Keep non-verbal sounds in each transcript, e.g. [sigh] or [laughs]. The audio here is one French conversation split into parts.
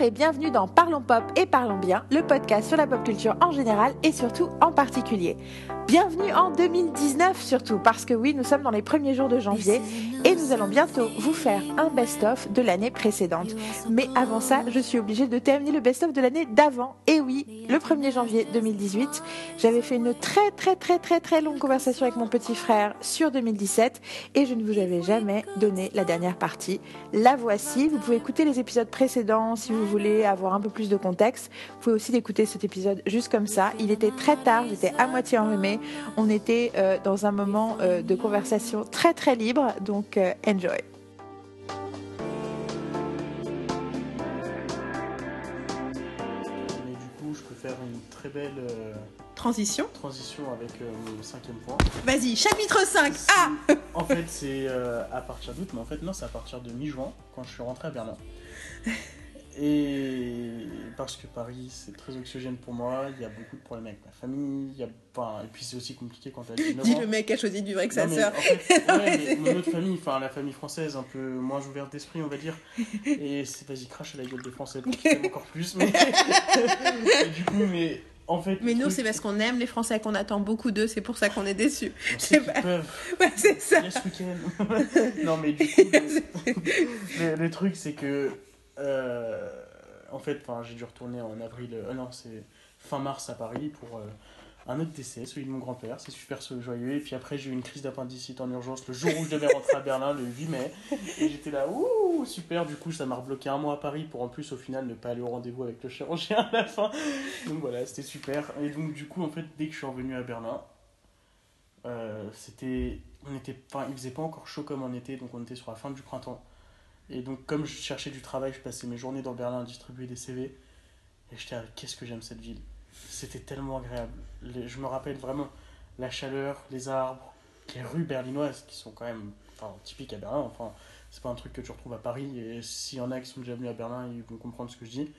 Et bienvenue dans Parlons Pop et Parlons Bien, le podcast sur la pop culture en général et surtout en particulier. Bienvenue en 2019 surtout, parce que oui, nous sommes dans les premiers jours de janvier et nous allons bientôt vous faire un best-of de l'année précédente. Mais avant ça, je suis obligée de terminer le best-of de l'année d'avant. Et oui, le 1er janvier 2018, j'avais fait une très très très très très longue conversation avec mon petit frère sur 2017 et je ne vous avais jamais donné la dernière partie. La voici, vous pouvez écouter les épisodes précédents si vous voulez avoir un peu plus de contexte. Vous pouvez aussi écouter cet épisode juste comme ça. Il était très tard, j'étais à moitié enrhumée on était euh, dans un moment euh, de conversation très très libre, donc euh, enjoy. Mais du coup, je peux faire une très belle transition. transition avec mon cinquième point. Vas-y, chapitre 5 Ah En fait, c'est à partir d'août, mais en fait, non, c'est à partir de mi-juin, quand je suis rentré à Berlin. [laughs] Et parce que Paris, c'est très oxygène pour moi, il y a beaucoup de problèmes avec ma famille, il y a... enfin, et puis c'est aussi compliqué quand tu as 19 Dis le mec a choisi du vrai que sa. En fait, [laughs] ouais, mais mon autre famille, enfin la famille française, un peu moins ouverte d'esprit, on va dire. [laughs] Et c'est vas-y, crache à la gueule des Français pour qu'ils encore plus. Mais... [laughs] du coup, mais en fait, mais nous, c'est parce qu'on aime les Français, qu'on attend beaucoup d'eux, c'est pour ça qu'on est déçus. C'est pas... ouais, c'est ça. non, mais du coup, le, le truc, c'est que euh, en fait, j'ai dû retourner en avril, euh, non, c'est fin mars à Paris pour euh, un autre décès, celui de mon grand-père. C'est super joyeux. Et puis après, j'ai eu une crise d'appendicite en urgence le jour où je devais rentrer à Berlin, le 8 mai. Et j'étais là, ouh, super. Du coup, ça m'a rebloqué un mois à Paris pour en plus, au final, ne pas aller au rendez-vous avec le chirurgien à la fin. Donc voilà, c'était super. Et donc, du coup, en fait, dès que je suis revenu à Berlin, c'était. On était, il faisait pas encore chaud comme on était, donc on était sur la fin du printemps. Et donc, comme je cherchais du travail, je passais mes journées dans Berlin à distribuer des CV. Et j'étais là, qu'est-ce que j'aime cette ville. C'était tellement agréable. je me rappelle vraiment la chaleur, les arbres, les rues berlinoises qui sont quand même typiques à Berlin. Enfin, c'est pas un truc que tu retrouves à Paris. Et s'il y en a qui sont déjà venus à Berlin, ils vont comprendre ce que je dis.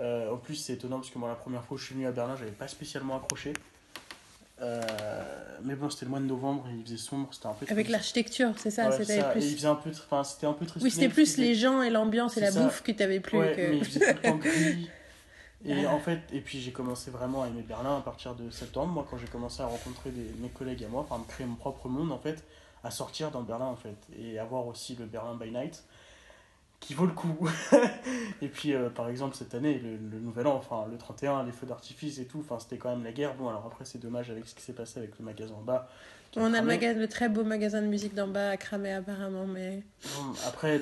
Euh, en plus, c'est étonnant parce que moi, la première fois que je suis venu à Berlin, j'avais pas spécialement accroché. Euh, mais bon, c'était le mois de novembre, il faisait sombre, c'était un peu. Avec l'architecture, c'est ça, c'était plus. il faisait un peu, enfin, c'était un peu triste. Oui, c'était plus les gens et l'ambiance et la bouffe que t'avais plus. Ouais, que... mais il faisait tout le temps [laughs] gris. Et en fait, et puis j'ai commencé vraiment à aimer Berlin à partir de septembre, moi, quand j'ai commencé à rencontrer des, mes collègues à moi, enfin, à me créer mon propre monde, en fait, à sortir dans Berlin, en fait, et avoir aussi le Berlin by Night qui vaut le coup. [laughs] et puis, euh, par exemple, cette année, le, Nouvel An, enfin, le 31, les feux d'artifice et tout, enfin, c'était quand même la guerre. Bon, alors après, c'est dommage avec ce qui s'est passé avec le magasin en bas. On a le, le, très beau magasin de musique d'en bas à cramer apparemment, mais... après,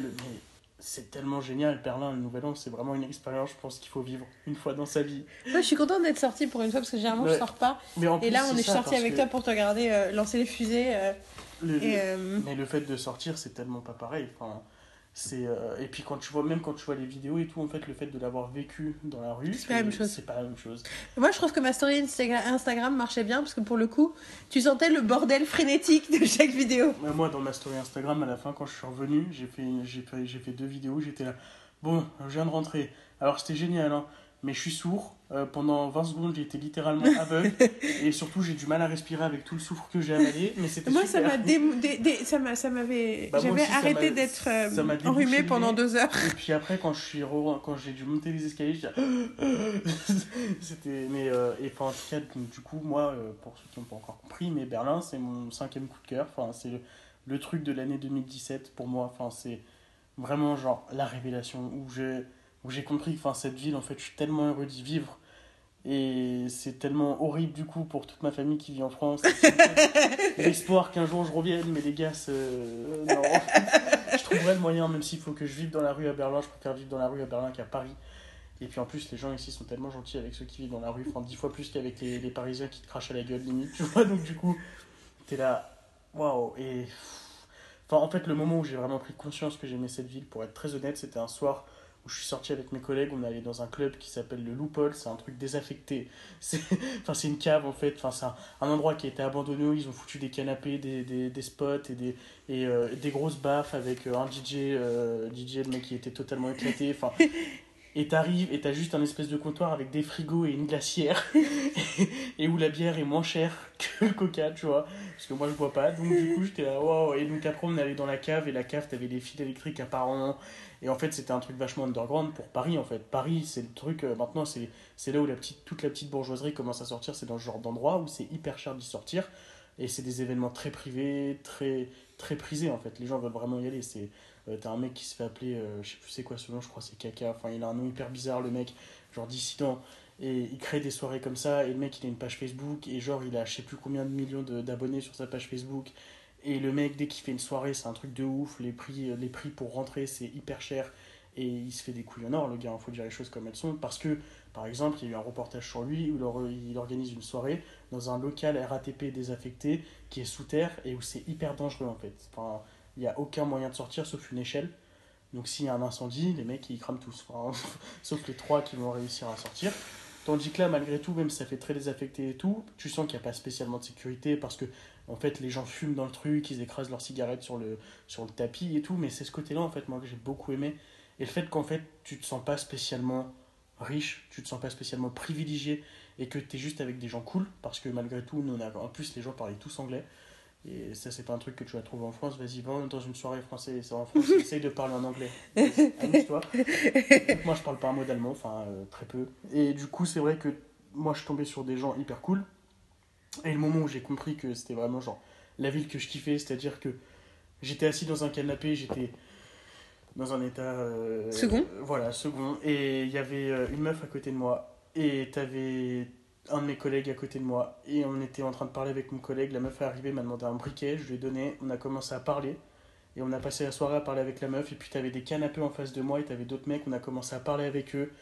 c'est tellement génial, Berlin, le Nouvel An, c'est vraiment une expérience, je pense, qu'il faut vivre une fois dans sa vie. Moi, je suis contente d'être sortie pour une fois, parce que généralement, je sors pas. Mais et là, on est, sorti avec toi pour te regarder euh, lancer les fusées. Euh, mais le fait de sortir, c'est tellement pas pareil. Enfin, c'est euh, et puis quand tu vois même quand tu vois les vidéos et tout en fait le fait de l'avoir vécu dans la rue c'est pas la même chose. c'est pas la même chose. Moi je trouve que ma story Instagram marchait bien parce que pour le coup tu sentais le bordel frénétique de chaque vidéo. Moi dans ma story Instagram à la fin quand je suis revenu j'ai fait j'ai fait, fait deux vidéos j'étais là. Bon je viens de rentrer. Alors c'était génial hein. Mais je suis sourd. Euh, pendant 20 secondes, j'ai été littéralement [laughs] aveugle. et surtout, j'ai du mal à respirer avec tout le soufre que j'ai avalé. Mais c'était Moi, ça m'a dé... ça m'avait. Bah, J'avais arrêté d'être euh, enrhumé pendant deux heures. Et puis après, quand je suis quand j'ai dû monter les escaliers, [laughs] c'était. Mais euh, et en tout cas, du coup, moi, pour ceux qui n'ont pas encore compris, mais Berlin, c'est mon cinquième coup de cœur. Enfin, c'est le, le, truc de l'année 2017 pour moi. Enfin, c'est vraiment genre la révélation où j'ai où j'ai compris que enfin, cette ville, en fait, je suis tellement heureux d'y vivre. Et c'est tellement horrible du coup pour toute ma famille qui vit en France. [laughs] L'espoir qu'un jour je revienne, mais les gars, non. je trouverai le moyen, même s'il faut que je vive dans la rue à Berlin, je préfère vivre dans la rue à Berlin qu'à Paris. Et puis en plus, les gens ici sont tellement gentils avec ceux qui vivent dans la rue, enfin dix fois plus qu'avec les, les, Parisiens qui te crachent à la gueule limite, tu vois. Donc du coup, t'es là, waouh. Et enfin, en fait, le moment où j'ai vraiment pris conscience que j'aimais cette ville, pour être très honnête, c'était un soir où je suis sorti avec mes collègues, on allait dans un club qui s'appelle le Loophole, c'est un truc désaffecté. [laughs] C'est une cave en fait, enfin, c'est un, endroit qui a été abandonné où ils ont foutu des canapés, des, des, des spots et, des, et, euh, des grosses baffes avec euh, un DJ, euh, DJ, le mec qui était totalement éclaté. Enfin, [laughs] Et t'arrives et t'as juste un espèce de comptoir avec des frigos et une glacière. [laughs] et où la bière est moins chère que le coca, tu vois. Parce que moi, je bois pas. Donc, du coup, j'étais là, waouh. Et donc, après, on allait dans la cave. Et la cave, t'avais des fils électriques apparemment. Et en fait, c'était un truc vachement underground pour Paris, en fait. Paris, c'est le truc. euh, maintenant, c'est c'est là où la petite, toute la petite bourgeoiserie commence à sortir. C'est dans ce genre d'endroit où c'est hyper cher d'y sortir. Et c'est des événements très privés, très, très prisés, en fait. Les gens veulent vraiment y aller. C'est. Euh, T'as un mec qui se fait appeler, euh, je sais plus c'est quoi ce nom, je crois c'est Caca, enfin il a un nom hyper bizarre le mec, genre dissident, et il crée des soirées comme ça, et le mec il a une page Facebook, et genre il a je sais plus combien de millions d'abonnés sur sa page Facebook, et le mec dès qu'il fait une soirée c'est un truc de ouf, les prix, euh, les prix pour rentrer c'est hyper cher, et il se fait des couilles en or le gars, il faut dire les choses comme elles sont, parce que par exemple il y a eu un reportage sur lui où il organise une soirée dans un local RATP désaffecté qui est sous terre, et où c'est hyper dangereux en fait, enfin il n'y a aucun moyen de sortir sauf une échelle. Donc s'il y a un incendie, les mecs ils crament tous. [laughs] Sauf les trois qui vont réussir à sortir. Tandis que là, malgré tout, même si ça fait très désaffecté et tout, tu sens qu'il n'y a pas spécialement de sécurité parce que en fait les gens fument dans le truc, ils écrasent leurs cigarettes sur le, sur le tapis et tout. Mais c'est ce côté-là en fait moi que j'ai beaucoup aimé. Et le fait qu'en fait tu te sens pas spécialement riche, tu te sens pas spécialement privilégié et que tu es juste avec des gens cool parce que malgré tout, on a, en plus les gens parlaient tous anglais. Et ça, c'est pas un truc que tu vas trouver en France. Vas-y, va dans une soirée française en France, [laughs] essaye de parler en anglais. Amuse-toi. Moi, je parle pas un mot d'allemand, enfin, euh, très peu. Et du coup, c'est vrai que moi, je tombais sur des gens hyper cool. Et le moment où j'ai compris que c'était vraiment genre la ville que je kiffais, c'est-à-dire que j'étais assis dans un canapé, j'étais dans un état. euh, Second. euh, Voilà, second. Et il y avait euh, une meuf à côté de moi. Et t'avais un de mes collègues à côté de moi. Et on était en train de parler avec mon collègue. La meuf est arrivée, m'a demandé un briquet. Je lui ai donné. On a commencé à parler. Et on a passé la soirée à parler avec la meuf. Et puis t'avais des canapés en face de moi. Et t'avais d'autres mecs. On a commencé à parler avec eux.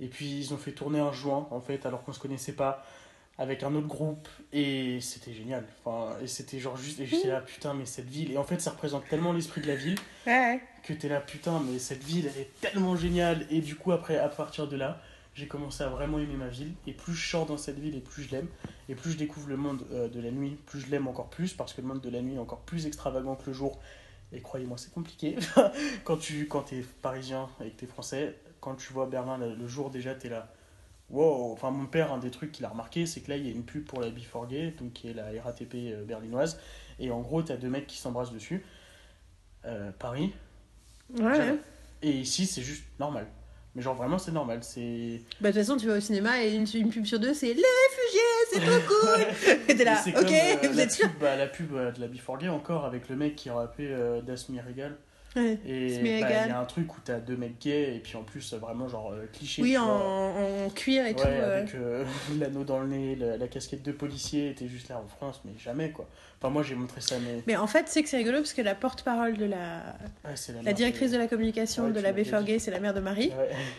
Et puis ils ont fait tourner un joint, en fait, alors qu'on se connaissait pas. Avec un autre groupe. Et c'était génial. Enfin, et c'était genre juste. Et j'étais là, putain, mais cette ville. Et en fait, ça représente tellement l'esprit de la ville Ouais. que t'es là, putain, mais cette ville, elle est tellement géniale. Et du coup, après, à partir de là, j'ai commencé à vraiment aimer ma ville. Et plus je sors dans cette ville, et plus je l'aime. Et plus je découvre le monde euh, de la nuit, plus je l'aime encore plus. Parce que le monde de la nuit est encore plus extravagant que le jour. Et croyez-moi, c'est compliqué. [laughs] quand tu quand es parisien et que t'es français, quand tu vois Berlin le, jour, déjà, t'es là. Wow, enfin mon père, un des trucs qu'il a remarqué, c'est que là il y a une pub pour la Before Gay, donc qui est la RATP euh, berlinoise, et en gros t'as deux mecs qui s'embrassent dessus. Euh, Paris, ouais. et ici, c'est juste normal. Mais genre, vraiment, c'est normal. C'est. Bah, de toute façon, tu vas au cinéma et une, une pub sur deux, c'est les réfugiés, c'est trop [laughs] cool. Et t'es là, ok, comme, euh, vous êtes sûr pub, bah, La pub euh, de la Before Gay, encore, avec le mec qui rappait euh, Das mir egal. Ouais. Et bah, il y a un truc où t'as deux mecs gays, et puis en plus, euh, vraiment, genre, euh, cliché. Oui, en, cuir et Ouais, tout. euh. avec euh, [laughs] l'anneau dans le nez, la, la casquette de policier, était juste là en France, mais jamais quoi. Enfin, moi j'ai montré ça, mais. Mais en fait, c'est que c'est rigolo parce que la porte-parole de la, Ouais, la, la directrice de la communication Ouais, de la l'as Before dit. Gay, c'est la mère de Marie.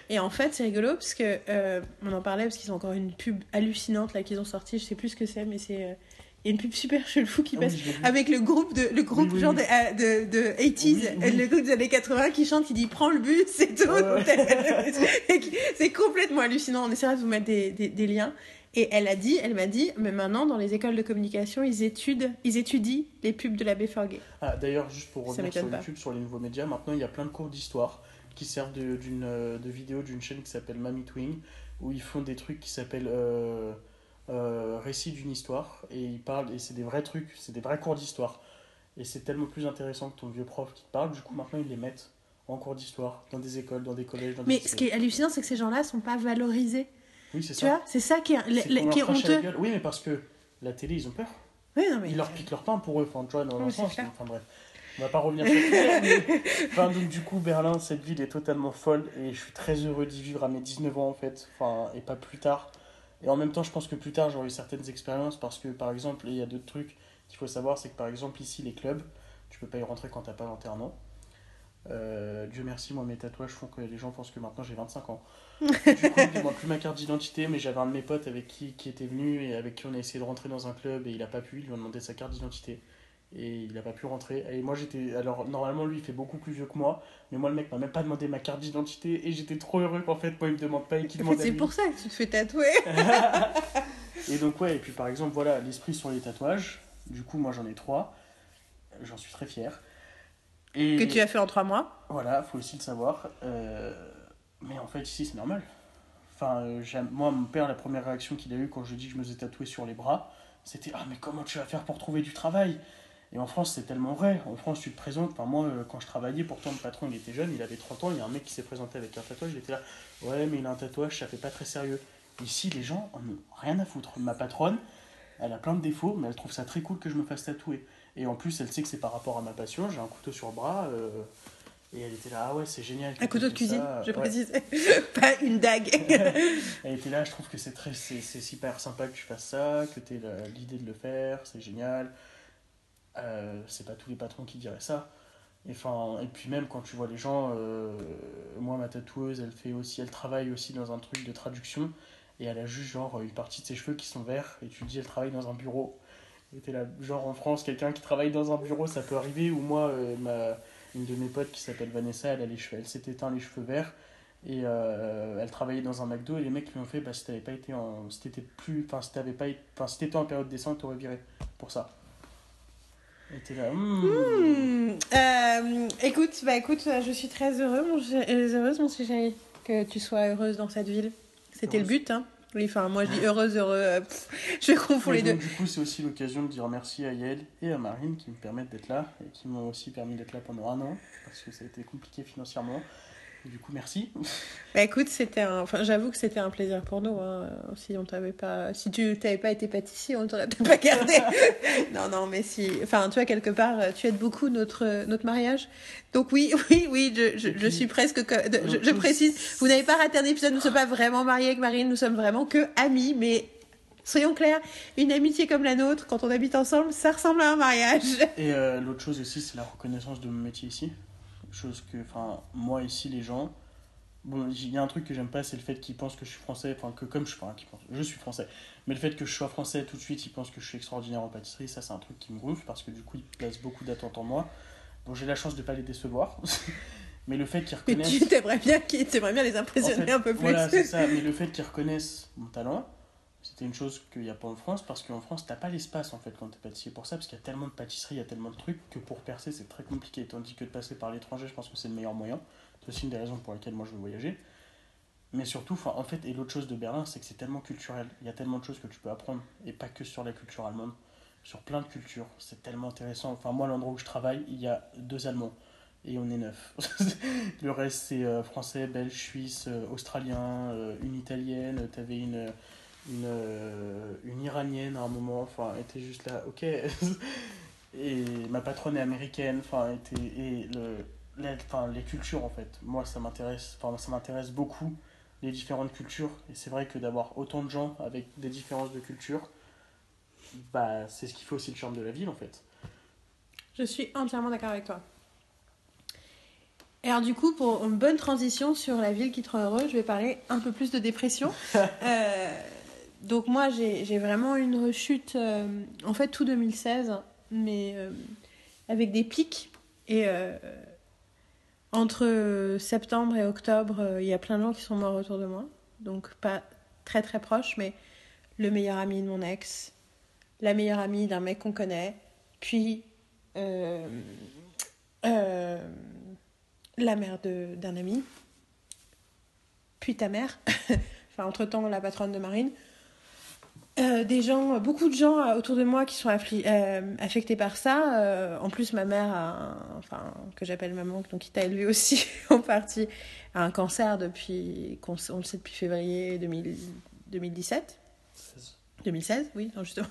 Et en fait, c'est rigolo parce que euh, on en parlait parce qu'ils ont encore une pub hallucinante là qu'ils ont sorti. Je sais plus ce que c'est, mais c'est il y a une pub super chelou qui Ah passe oui, avec le groupe de le groupe Oui, genre oui. De, euh, de, de 80s, Oui, oui. euh, le groupe des années 80 qui chante, qui dit prends le bus, c'est tout. [laughs] C'est complètement hallucinant. On essaiera de vous mettre des, des, des liens. Et elle a dit, elle m'a dit, mais maintenant dans les écoles de communication, ils étudient, ils étudient les pubs de la Gay. Ah, D'ailleurs, juste pour revenir sur. YouTube, sur les nouveaux médias, maintenant il y a plein de cours d'histoire qui servent de, d'une, euh, de vidéos d'une chaîne qui s'appelle Mamie Twing, où ils font des trucs qui s'appellent euh, euh, Récits d'une histoire, et ils parlent, et c'est des vrais trucs, c'est des vrais cours d'histoire. Et c'est tellement plus intéressant que ton vieux prof qui te parle, du coup maintenant ils les mettent en cours d'histoire, dans des écoles, dans des collèges, dans des Mais ce qui est hallucinant, c'est que ces gens-là sont pas valorisés. Oui, c'est Tu ça. vois, c'est ça qui est, les- qu'on qui est honteux. Oui, mais parce que la télé, ils ont peur. Oui, non, mais Ils leur piquent leur pain pour eux, enfin, tu vois, dans Oui, sens. Enfin, bref. On va pas revenir sur ça. mais- [laughs] Enfin, donc, du coup, Berlin, cette ville est totalement folle et je suis très heureux d'y vivre à mes 19 ans, en fait. Enfin, et pas plus tard. Et en même temps, je pense que plus tard, j'aurai eu certaines expériences parce que, par exemple, il y a d'autres trucs qu'il faut savoir c'est que, par exemple, ici, les clubs, tu peux pas y rentrer quand t'as pas 21 ans. Euh, Dieu merci, moi mes tatouages font que les gens pensent que maintenant j'ai 25 ans. [laughs] du coup, m'ont plus ma carte d'identité, mais j'avais un de mes potes avec qui, qui était venu et avec qui on a essayé de rentrer dans un club et il a pas pu, ils lui ont demandé sa carte d'identité et il a pas pu rentrer. Et moi j'étais. Alors normalement lui il fait beaucoup plus vieux que moi, mais moi le mec m'a même pas demandé ma carte d'identité et j'étais trop heureux qu'en fait moi il me demande pas et qu'il demande c'est pour ça que tu te fais tatouer. [laughs] Et donc ouais, et puis par exemple voilà, l'esprit sur les tatouages, du coup moi j'en ai trois, j'en suis très fier. Et... que tu as fait en trois mois. Voilà, faut aussi le savoir. Euh, Mais en fait, ici, c'est normal. Enfin, euh, moi, mon père, la première réaction qu'il a eue quand je lui ai dit que je me faisais tatouer sur les bras, c'était Ah, mais comment tu vas faire pour trouver du travail? Et en France, c'est tellement vrai. En France, tu te présentes. Enfin, moi, euh, quand je travaillais, pourtant, le patron, il était jeune, il avait 30 ans. Il y a un mec qui s'est présenté avec un tatouage. Il était là Ouais, mais il a un tatouage, ça fait pas très sérieux. Ici, les gens en ont rien à foutre. Ma patronne, elle a plein de défauts, mais elle trouve ça très cool que je me fasse tatouer. Et en plus, elle sait que c'est par rapport à ma passion. J'ai un couteau sur le bras. euh, et elle était là, ah ouais, c'est génial. Un couteau de cuisine, ça. je Ouais. précise. [laughs] pas une dague. [laughs] Elle était là, je trouve que c'est très, c'est super sympa que tu fasses ça, que tu aies l'idée de le faire, c'est génial. Euh, c'est pas tous les patrons qui diraient ça. Et, et puis même quand tu vois les gens, euh, moi ma tatoueuse, elle fait aussi, elle travaille aussi dans un truc de traduction et elle a juste genre une partie de ses cheveux qui sont verts et tu te dis elle travaille dans un bureau. Et t'es là, genre en France, quelqu'un qui travaille dans un bureau, ça peut arriver. Ou moi, euh, une de mes potes qui s'appelle Vanessa, elle a les cheveux, elle s'est éteint les cheveux verts et elle travaillait dans un McDo et les mecs lui ont fait bah si t'avais pas été en si t'étais plus enfin si t'avais pas enfin si en période d'essai on t'aurait viré pour ça et t'es là hmm. Hmm, euh, écoute, bah écoute, je suis très heureux, mon euh, heureuse, mon chéri, que tu sois heureuse dans cette ville. C'était le but, hein. Oui, enfin, moi je dis heureuse, heureux, euh, pff, [laughs] je confonds les deux. du coup c'est aussi l'occasion de dire merci à Yael et à Marine qui me permettent d'être là et qui m'ont aussi permis d'être là pendant un an parce que ça a été compliqué financièrement du coup merci Bah écoute, c'était un... enfin, j'avoue que c'était un plaisir pour nous. hein. Si on t'avait pas, si tu t'avais pas été pâtissier, on t'aurait peut-être pas gardé. [laughs] non, non, mais si, enfin, tu vois quelque part, tu aides beaucoup notre notre mariage. Donc oui, [laughs] oui, oui, je, je, suis presque je, précise, vous n'avez pas raté un épisode. Nous ne sommes pas vraiment mariés avec Marine, nous sommes vraiment que amis, mais. Soyons clairs, une amitié comme la nôtre, quand on habite ensemble, ça ressemble à un mariage. Et euh, l'autre chose aussi, c'est la reconnaissance de mon métier ici. Chose que, enfin, moi ici, les gens. Bon, il y a un truc que j'aime pas, c'est le fait qu'ils pensent que je suis français. Enfin, que comme je suis. Enfin, qu'ils pensent- je suis français. Mais le fait que je sois français tout de suite, ils pensent que je suis extraordinaire en pâtisserie. Ça, c'est un truc qui me gonfle parce que du coup, ils placent beaucoup d'attentes en moi. Bon, j'ai la chance de pas les décevoir. [laughs] Mais le fait qu'ils Mais reconnaissent. tu t'aimerais bien, bien les impressionner En fait, un peu plus. Voilà, c'est ça. Mais le fait qu'ils reconnaissent mon talent, c'était une chose qu'il n'y a pas en France, parce qu'en France, t'as pas l'espace en fait quand t'es pâtissier pour ça, parce qu'il y a tellement de pâtisseries, il y a tellement de trucs que pour percer, c'est très compliqué. Tandis que de passer par l'étranger, je pense que c'est le meilleur moyen. C'est aussi une des raisons pour lesquelles moi je veux voyager. Mais surtout, en fait, et l'autre chose de Berlin, c'est que c'est tellement culturel. Il y a tellement de choses que tu peux apprendre, et pas que sur la culture allemande, sur plein de cultures. C'est tellement intéressant. Enfin, moi, l'endroit où je travaille, il y a deux Allemands, et on est neuf. [laughs] Le reste, c'est euh, français, belge, suisse, euh, australien, euh, une italienne, t'avais une, une, euh, une iranienne à un moment, enfin, elle était juste là, ok. [laughs] et ma patronne est américaine, enfin, était, et le, les, enfin, les cultures, en fait. Moi, ça m'intéresse, enfin, ça m'intéresse beaucoup, les différentes cultures. Et c'est vrai que d'avoir autant de gens avec des différences de culture, bah, c'est ce qui fait aussi le charme de la ville, en fait. Je suis entièrement d'accord avec toi. Et alors du coup, pour une bonne transition sur la ville qui te rend heureux, je vais parler un peu plus de dépression. [laughs] Euh, donc moi, j'ai vraiment une rechute, euh, en fait tout 2016, mais euh, avec des pics. Et euh, entre septembre et octobre, il y a plein de gens qui sont morts autour de moi. Donc pas très très proches, mais le meilleur ami de mon ex, la meilleure amie d'un mec qu'on connaît, puis la mère d'un ami, puis ta mère, [laughs] enfin entre-temps la patronne de Marine. Euh, des gens, beaucoup de gens euh, autour de moi qui sont euh, affectés par ça. En plus, ma mère, enfin, que j'appelle maman, donc qui t'a élevé aussi [laughs] en partie, a un cancer depuis, on le sait depuis février 2000 2017. 2016, oui, justement.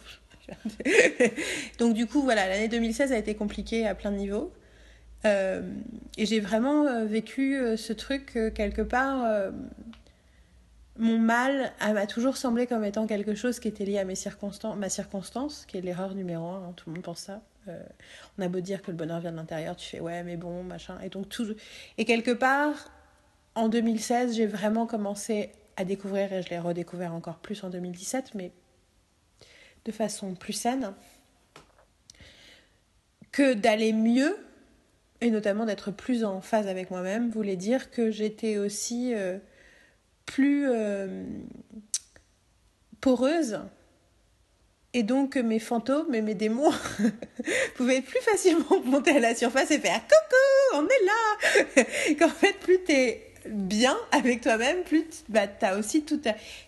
[laughs] Donc du coup, voilà, l'année 2016 a été compliquée à plein de niveaux. Et j'ai vraiment vécu ce truc quelque part. Mon mal m'a toujours semblé comme étant quelque chose qui était lié à mes circonstances, ma circonstance, qui est l'erreur numéro un. hein, tout le monde pense ça. Euh, on a beau dire que le bonheur vient de l'intérieur, tu fais ouais, mais bon, machin. Et donc tout. Et quelque part, en 2016, j'ai vraiment commencé à découvrir, et je l'ai redécouvert encore plus en 2017, mais de façon plus saine, que d'aller mieux, et notamment d'être plus en phase avec moi-même, voulait dire que j'étais aussi euh, plus euh, poreuse, et donc mes fantômes et mes démons [laughs] pouvaient plus facilement [laughs] monter à la surface et faire coucou, on est là [laughs] Qu'en fait, plus t'es bien avec toi-même, plus bah, tu as aussi tout,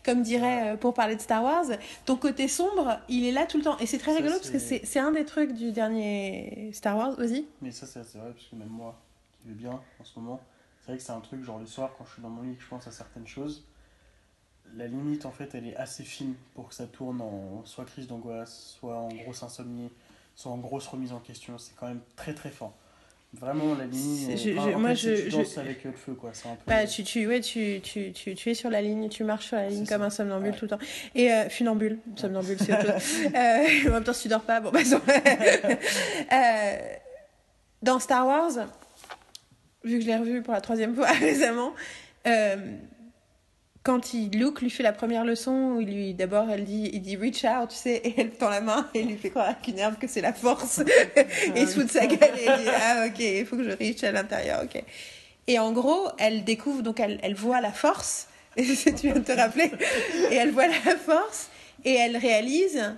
comme dirait, euh, pour parler de Star Wars, ton côté sombre, il est là tout le temps. Et c'est très Ça, rigolo parce que c'est- un des trucs du dernier Star Wars, vas-y. Mais ça, c'est vrai, parce que même moi, qui vais bien en ce moment, vrai que c'est un truc, genre le soir, quand je suis dans mon lit, que je pense à certaines choses, la limite, en fait, elle est assez fine pour que ça tourne en soit crise d'angoisse, soit en grosse insomnie, soit en grosse remise en question. C'est quand même très très fort. Vraiment, la ligne. Est- je- enfin, je- moi, fait, je- tu je- danses avec euh, le feu, quoi. C'est un peu. Bah, tu, tu, ouais, tu, tu, tu, tu es sur la ligne, tu marches sur la ligne comme ça. un somnambule Ouais. tout le temps. Et euh, funambule, somnambule, c'est [laughs] autre chose. Euh, en même temps, si tu dors pas, bon, bah, [laughs] Euh, dans Star Wars, vu que je l'ai revu pour la troisième [laughs] fois récemment, euh, quand il, Luke lui fait la première leçon, où il lui, d'abord, elle dit, il dit reach out, tu sais, et elle tend la main et il lui fait croire avec une herbe que c'est la force. [laughs] [laughs] et il se fout de sa gueule et il dit, ah, ok, il faut que je reach à l'intérieur, ok. Et en gros, elle découvre, donc elle, elle voit la force, et tu viens de te rappeler, et elle voit la force, et elle réalise,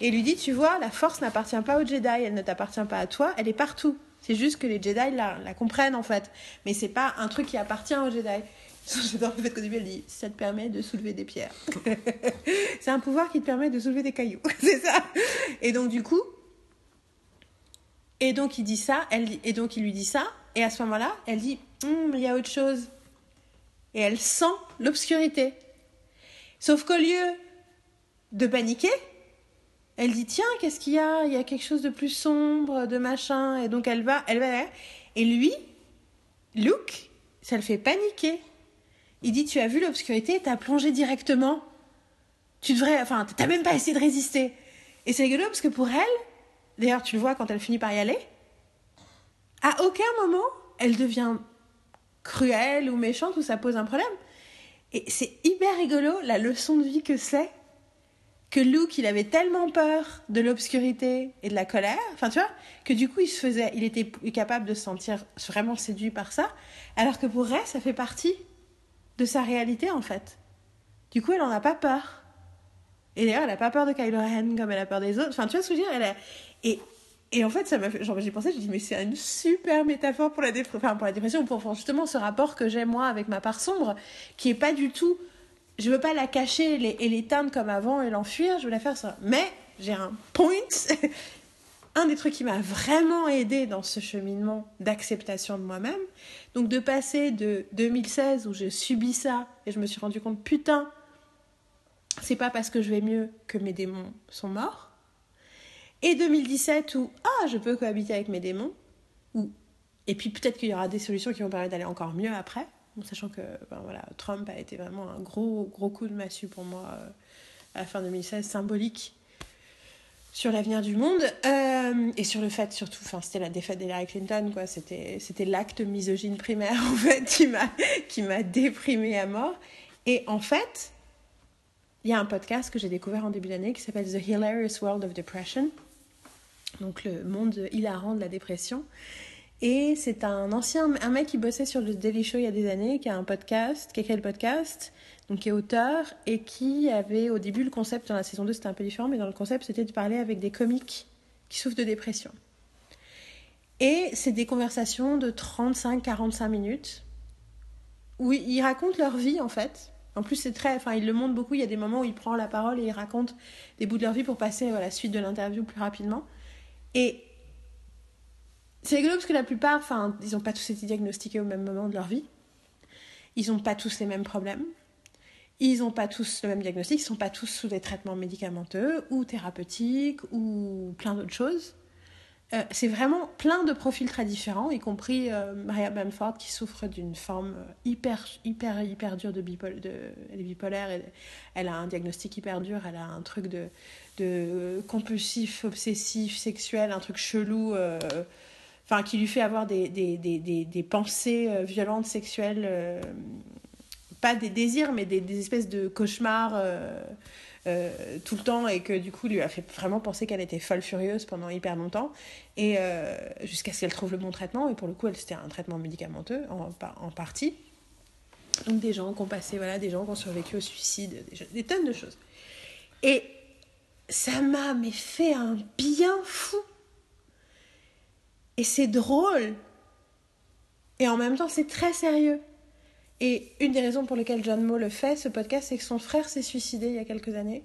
et lui dit, tu vois, la force n'appartient pas aux Jedi, elle ne t'appartient pas à toi, elle est partout. C'est juste que les Jedi la, la comprennent en fait, mais c'est pas un truc qui appartient aux Jedi. [laughs] J'adore début elle dit, ça te permet de soulever des pierres. [laughs] c'est un pouvoir qui te permet de soulever des cailloux, [laughs] c'est ça. Et donc du coup, et donc il dit ça, elle et donc il lui dit ça, et à ce moment-là, elle dit, Hum, il y a autre chose. Et elle sent l'obscurité. Sauf qu'au lieu de paniquer, elle dit tiens qu'est-ce qu'il y a? Il y a quelque chose de plus sombre, de machin, et donc elle va, elle va, et lui, Luke, ça le fait paniquer. Il dit tu as vu l'obscurité, t'as plongé directement. Tu devrais, enfin t'as même pas essayé de résister. Et c'est rigolo parce que pour elle, d'ailleurs tu le vois quand elle finit par y aller, à aucun moment elle devient cruelle ou méchante ou ça pose un problème. Et c'est hyper rigolo la leçon de vie que c'est que Luke, il avait tellement peur de l'obscurité et de la colère, enfin tu vois, que du coup il se faisait, il était capable de se sentir vraiment séduit par ça, alors que pour elle, ça fait partie de sa réalité en fait. Du coup, elle en a pas peur. Et d'ailleurs, elle a pas peur de Kylo Ren comme elle a peur des autres. Enfin, tu vois ce que je veux dire elle a... et, et en fait, ça m'a fait... genre, j'ai pensé, j'ai dit, mais c'est une super métaphore pour la, dép... enfin, pour la dépression, pour justement ce rapport que j'ai moi avec ma part sombre, qui est pas du tout je veux pas la cacher et l'éteindre comme avant et l'enfuir, je veux la faire ça. Mais j'ai un point. [laughs] un des trucs qui m'a vraiment aidé dans ce cheminement d'acceptation de moi-même, donc de passer de 2016 où je subis ça et je me suis rendu compte putain, c'est pas parce que je vais mieux que mes démons sont morts, et 2017 où ah je peux cohabiter avec mes démons, ou et puis peut-être qu'il y aura des solutions qui vont permettre d'aller encore mieux après. Sachant que ben voilà, Trump a été vraiment un gros, gros coup de massue pour moi euh, à la fin 2016, symbolique sur l'avenir du monde euh, et sur le fait surtout, enfin c'était la défaite d'Hillary Clinton, quoi. C'était, c'était l'acte misogyne primaire [laughs] en fait qui m'a, qui m'a déprimée à mort. Et en fait, il y a un podcast que j'ai découvert en début d'année qui s'appelle The Hilarious World of Depression, donc le monde hilarant de la dépression. Et c'est un ancien, un mec qui bossait sur le Daily Show il y a des années, qui a un podcast, qui a créé le podcast, donc qui est auteur, et qui avait au début le concept, dans la saison 2 c'était un peu différent, mais dans le concept c'était de parler avec des comiques qui souffrent de dépression. Et c'est des conversations de 35-45 minutes, où ils racontent leur vie en fait. En plus c'est très, enfin il le montre beaucoup, il y a des moments où il prend la parole et il raconte des bouts de leur vie pour passer à la suite de l'interview plus rapidement. Et c'est rigolo parce que la plupart, enfin, ils n'ont pas tous été diagnostiqués au même moment de leur vie. Ils n'ont pas tous les mêmes problèmes. Ils n'ont pas tous le même diagnostic. Ils ne sont pas tous sous des traitements médicamenteux ou thérapeutiques ou plein d'autres choses. Euh, c'est vraiment plein de profils très différents, y compris euh, Maria Bamford qui souffre d'une forme euh, hyper, hyper, hyper dure de bipolaire. De, bipolaire, elle, a un diagnostic hyper dur, elle a un truc de, compulsif, obsessif, sexuel, un truc chelou. Enfin qui lui fait avoir des, des, des, des, des pensées euh, violentes sexuelles euh, pas des désirs mais des, des espèces de cauchemars euh, tout le temps et que du coup lui a fait vraiment penser qu'elle était folle furieuse pendant hyper longtemps et jusqu'à ce qu'elle trouve le bon traitement et pour le coup elle c'était un traitement médicamenteux en, en partie. Donc des gens qui ont passé voilà des gens qui ont survécu au suicide des, des tonnes de choses. Et ça m'a mais fait un bien fou et c'est drôle. Et en même temps, c'est très sérieux. Et une des raisons pour lesquelles John Moe le fait, ce podcast, c'est que son frère s'est suicidé il y a quelques années.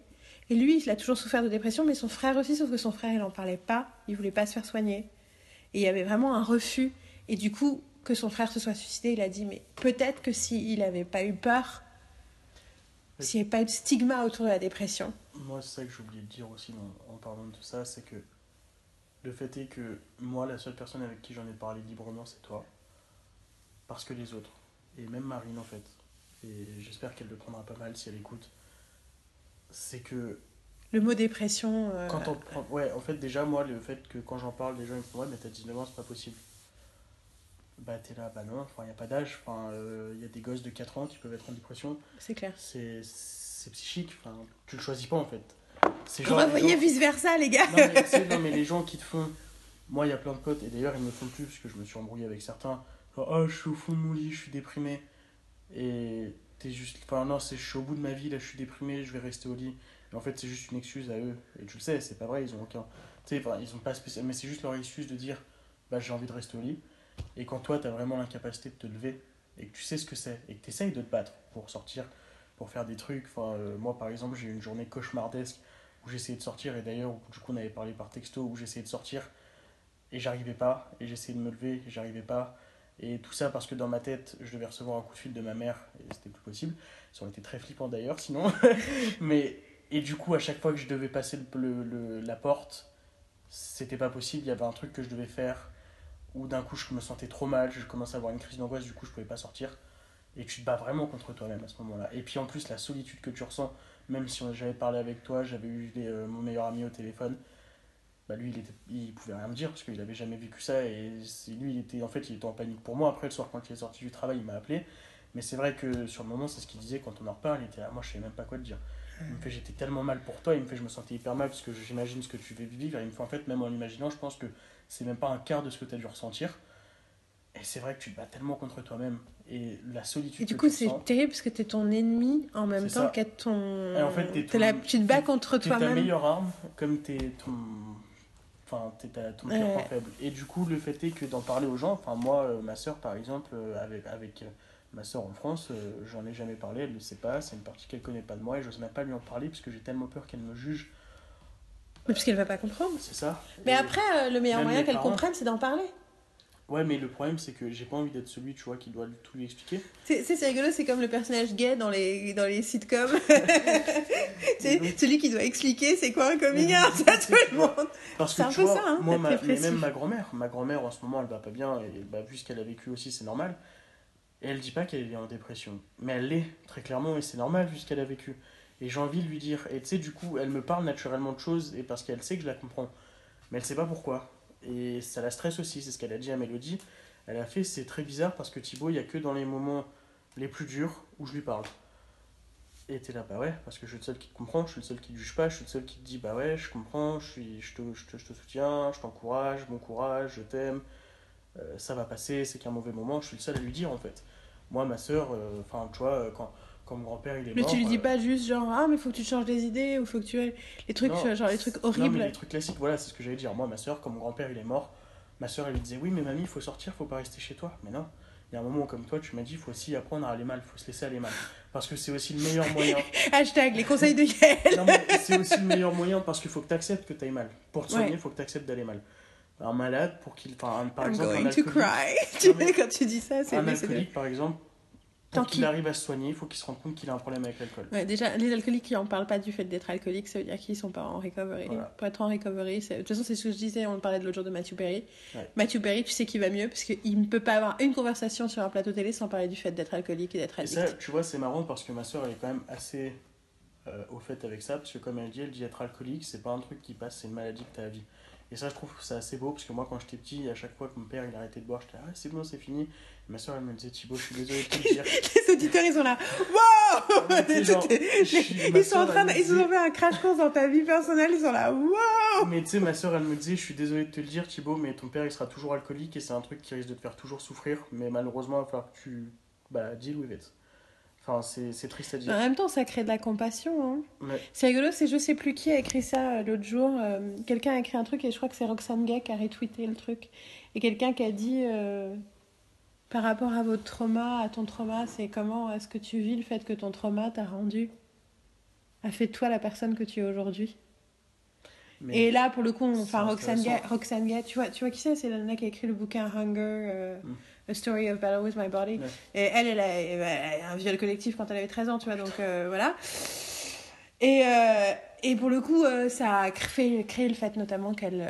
Et lui, il a toujours souffert de dépression, mais son frère aussi, sauf que son frère, il n'en parlait pas, il voulait pas se faire soigner. Et il y avait vraiment un refus. Et du coup, que son frère se soit suicidé, il a dit, mais peut-être que s'il n'avait pas eu peur, s'il n'y avait pas eu de stigma autour de la dépression. Moi, c'est ça que j'ai oublié de dire aussi en parlant de tout ça, c'est que le fait est que moi, la seule personne avec qui j'en ai parlé librement, c'est toi. Parce que les autres, et même Marine en fait, et j'espère qu'elle le prendra pas mal si elle écoute, c'est que Le mot dépression. euh, quand on prend. Ouais, en fait, déjà, moi, le fait que quand j'en parle, les gens ils me font Ouais, mais t'as 19 ans, c'est pas possible. Bah, t'es là, bah non, enfin, y a pas d'âge. Il y a des gosses de 4 ans qui peuvent être en dépression. C'est clair. C'est c'est psychique. Tu le choisis pas en fait. C'est On va les voyez gens- vice versa, les gars. mais, non, mais les gens qui te font. Moi, il y a plein de potes, et d'ailleurs, ils me font plus, parce que je me suis embrouillé avec certains. Genre, oh, je suis au fond de mon lit, je suis déprimé. Et t'es juste. Enfin, non, c'est je suis au bout de ma vie, là, je suis déprimé, je vais rester au lit. Et en fait, c'est juste une excuse à eux. Et tu le sais, c'est pas vrai, ils ont aucun. Tu sais, enfin, ils ont pas spécial. Mais c'est juste leur excuse de dire, bah, j'ai envie de rester au lit. Et quand toi, t'as vraiment l'incapacité de te lever, et que tu sais ce que c'est, et que t'essayes de te battre pour sortir, pour faire des trucs. Enfin, euh, moi, par exemple, j'ai eu une journée cauchemardesque où j'essayais de sortir et d'ailleurs du coup on avait parlé par texto où j'essayais de sortir et j'arrivais pas et j'essayais de me lever et j'arrivais pas. Et tout ça parce que dans ma tête je devais recevoir un coup de fil de ma mère et c'était plus possible. Ça aurait été très flippant d'ailleurs sinon. [laughs] Mais et du coup à chaque fois que je devais passer le- le- la porte c'était pas possible. Il y avait un truc que je devais faire ou d'un coup je me sentais trop mal je commençais à avoir une crise d'angoisse du coup je pouvais pas sortir. Et tu te bats vraiment contre toi-même à ce moment-là. Et puis en plus la solitude que tu ressens même si j'avais parlé avec toi, j'avais eu euh, mon meilleur ami au téléphone, bah lui il, était, pouvait rien me dire parce qu'il avait jamais vécu ça et lui il était en fait en panique pour moi. Après le soir quand il est sorti du travail il m'a appelé, mais c'est vrai que sur le moment c'est ce qu'il disait quand on en reparle, il était moi je savais même pas quoi te dire. Il me fait j'étais tellement mal pour toi, il me fait je me sentais hyper mal parce que j'imagine ce que tu veux vivre, et me en fait même en l'imaginant je pense que c'est même pas un quart de ce que tu as dû ressentir. Et c'est vrai que tu te bats tellement contre toi-même et la solitude Et du que coup, c'est terrible parce que t'es ton ennemi en même temps qu'être ton. Et en fait, t'es la- Tu te bats contre T'es ta toi-même. meilleure arme, comme t'es ton. Enfin, t'es ta- ton pire Ouais. point faible. Et du coup, le fait est que d'en parler aux gens, enfin, moi, euh, ma soeur, par exemple, euh, avec, avec euh, ma soeur en France, j'en ai jamais parlé, elle ne sait pas, c'est une partie qu'elle connaît pas de moi, et j'ose même pas lui en parler, parce que j'ai tellement peur qu'elle me juge. Mais parce qu'elle va pas comprendre. C'est ça. Mais Et- après, le meilleur moyen qu'elle comprenne, c'est d'en parler. Ouais, mais le problème, c'est que j'ai pas envie d'être celui, tu vois, qui doit tout lui expliquer. C'est rigolo, c'est comme le personnage gay dans les, dans les sitcoms. [laughs] c'est celui qui doit expliquer c'est quoi un coming out à tout le monde. Parce C'est que un tu peu vois, ça, hein, moi, ma, mais même ma grand-mère, ma grand-mère en ce moment elle va pas bien, et bah, vu ce qu'elle a vécu aussi, c'est normal. Et elle dit pas qu'elle est en dépression, mais elle l'est, très clairement, et c'est normal vu ce qu'elle a vécu. Et j'ai envie de lui dire, et tu sais, du coup, elle me parle naturellement de choses, et parce qu'elle sait que je la comprends, mais elle sait pas pourquoi. Et ça la stresse aussi, c'est ce qu'elle a dit à Mélodie. Elle a fait, c'est très bizarre parce que Thibaut, il y a que dans les moments les plus durs où je lui parle. Et t'es là, bah ouais, parce que je suis le seul qui te comprend, je suis le seul qui te juge pas, je suis le seul qui te dit, bah ouais, je comprends, je, suis, je, te, je, te, je te soutiens, je t'encourage, bon courage, je t'aime, euh, ça va passer, c'est qu'un mauvais moment, je suis le seul à lui dire en fait. Moi, ma soeur, enfin, tu vois, euh, quand, mon grand-père il est Mais mort. tu lui dis euh, pas juste genre ah mais faut que tu changes des idées ou faut que tu les trucs Non. genre les trucs Non, horribles. mais les trucs classiques, voilà, c'est ce que j'allais dire. Moi, ma soeur, quand mon grand-père il est mort, ma soeur elle lui disait Oui, mais mamie, il faut sortir, faut pas rester chez toi. Mais non, il y a un moment où, comme toi, tu m'as dit Il faut aussi apprendre à aller mal, faut se laisser aller mal. Parce que c'est aussi le meilleur moyen. [laughs] Hashtag les conseils de Yael. Non, mais c'est aussi le meilleur moyen parce qu'il faut que tu acceptes que tu ailles mal. Pour te soigner, il Ouais. faut que tu acceptes d'aller mal. Un malade, pour qu'il. Enfin, un- par I'm exemple, un going to alcoolique, cry. tu Non, mais- quand tu dis ça c'est un alcoolique, par exemple, Tant qu'il arrive à se soigner, il faut qu'il se rende compte qu'il a un problème avec l'alcool. Ouais, déjà, les alcooliques qui en parlent pas du fait d'être alcooliques, ça veut dire qu'ils sont pas en recovery. Voilà. Pour être en recovery, de toute façon, c'est ce que je disais, on parlait de l'autre jour de Matthew Perry. Ouais. Matthew Perry, tu sais qu'il va mieux parce qu'il ne peut pas avoir une conversation sur un plateau télé sans parler du fait d'être alcoolique et d'être Et addict. ça, tu vois, c'est marrant parce que ma soeur, elle est quand même assez euh, au fait avec ça, parce que comme elle dit, elle dit être alcoolique, c'est pas un truc qui passe, c'est une maladie que t'as à vie. Et ça, je trouve que c'est assez beau, parce que moi, quand j'étais petit, à chaque fois que mon père il arrêtait de boire, j'étais ah, c'est bon, c'est fini. Et ma soeur, elle me disait, Thibaut, je suis désolé de te le dire. [laughs] Les auditeurs, ils sont là. Wow genre, je ma Ils sont en train de... Ils ont fait un crash course dans ta vie personnelle, ils sont là. Wow Mais tu sais, ma soeur, elle me disait, je suis désolé de te le dire, Thibaut, mais ton père, il sera toujours alcoolique et c'est un truc qui risque de te faire toujours souffrir, mais malheureusement, il va falloir que tu bah, deal with it. Enfin, c'est triste à dire. En même temps, ça crée de la compassion. Hein. C'est rigolo, c'est je sais plus qui a écrit ça euh, l'autre jour. euh, quelqu'un a écrit un truc et je crois que c'est Roxane Gay qui a retweeté le truc. Et quelqu'un qui a dit. euh, par rapport à votre trauma, à ton trauma, c'est comment est-ce que tu vis le fait que ton trauma t'a rendu, a fait de toi la personne que tu es aujourd'hui Et là, pour le coup, enfin, Roxane Gay. Roxane Gay, tu vois, tu vois qui c'est? C'est la nana qui a écrit le bouquin Hunger, euh, Mm. A Story of Battle with My Body. Ouais. Et elle, elle a, elle a un viol collectif quand elle avait 13 ans, tu vois, donc euh, voilà. Et, euh, et pour le coup, euh, ça a créé, créé le fait notamment qu'elle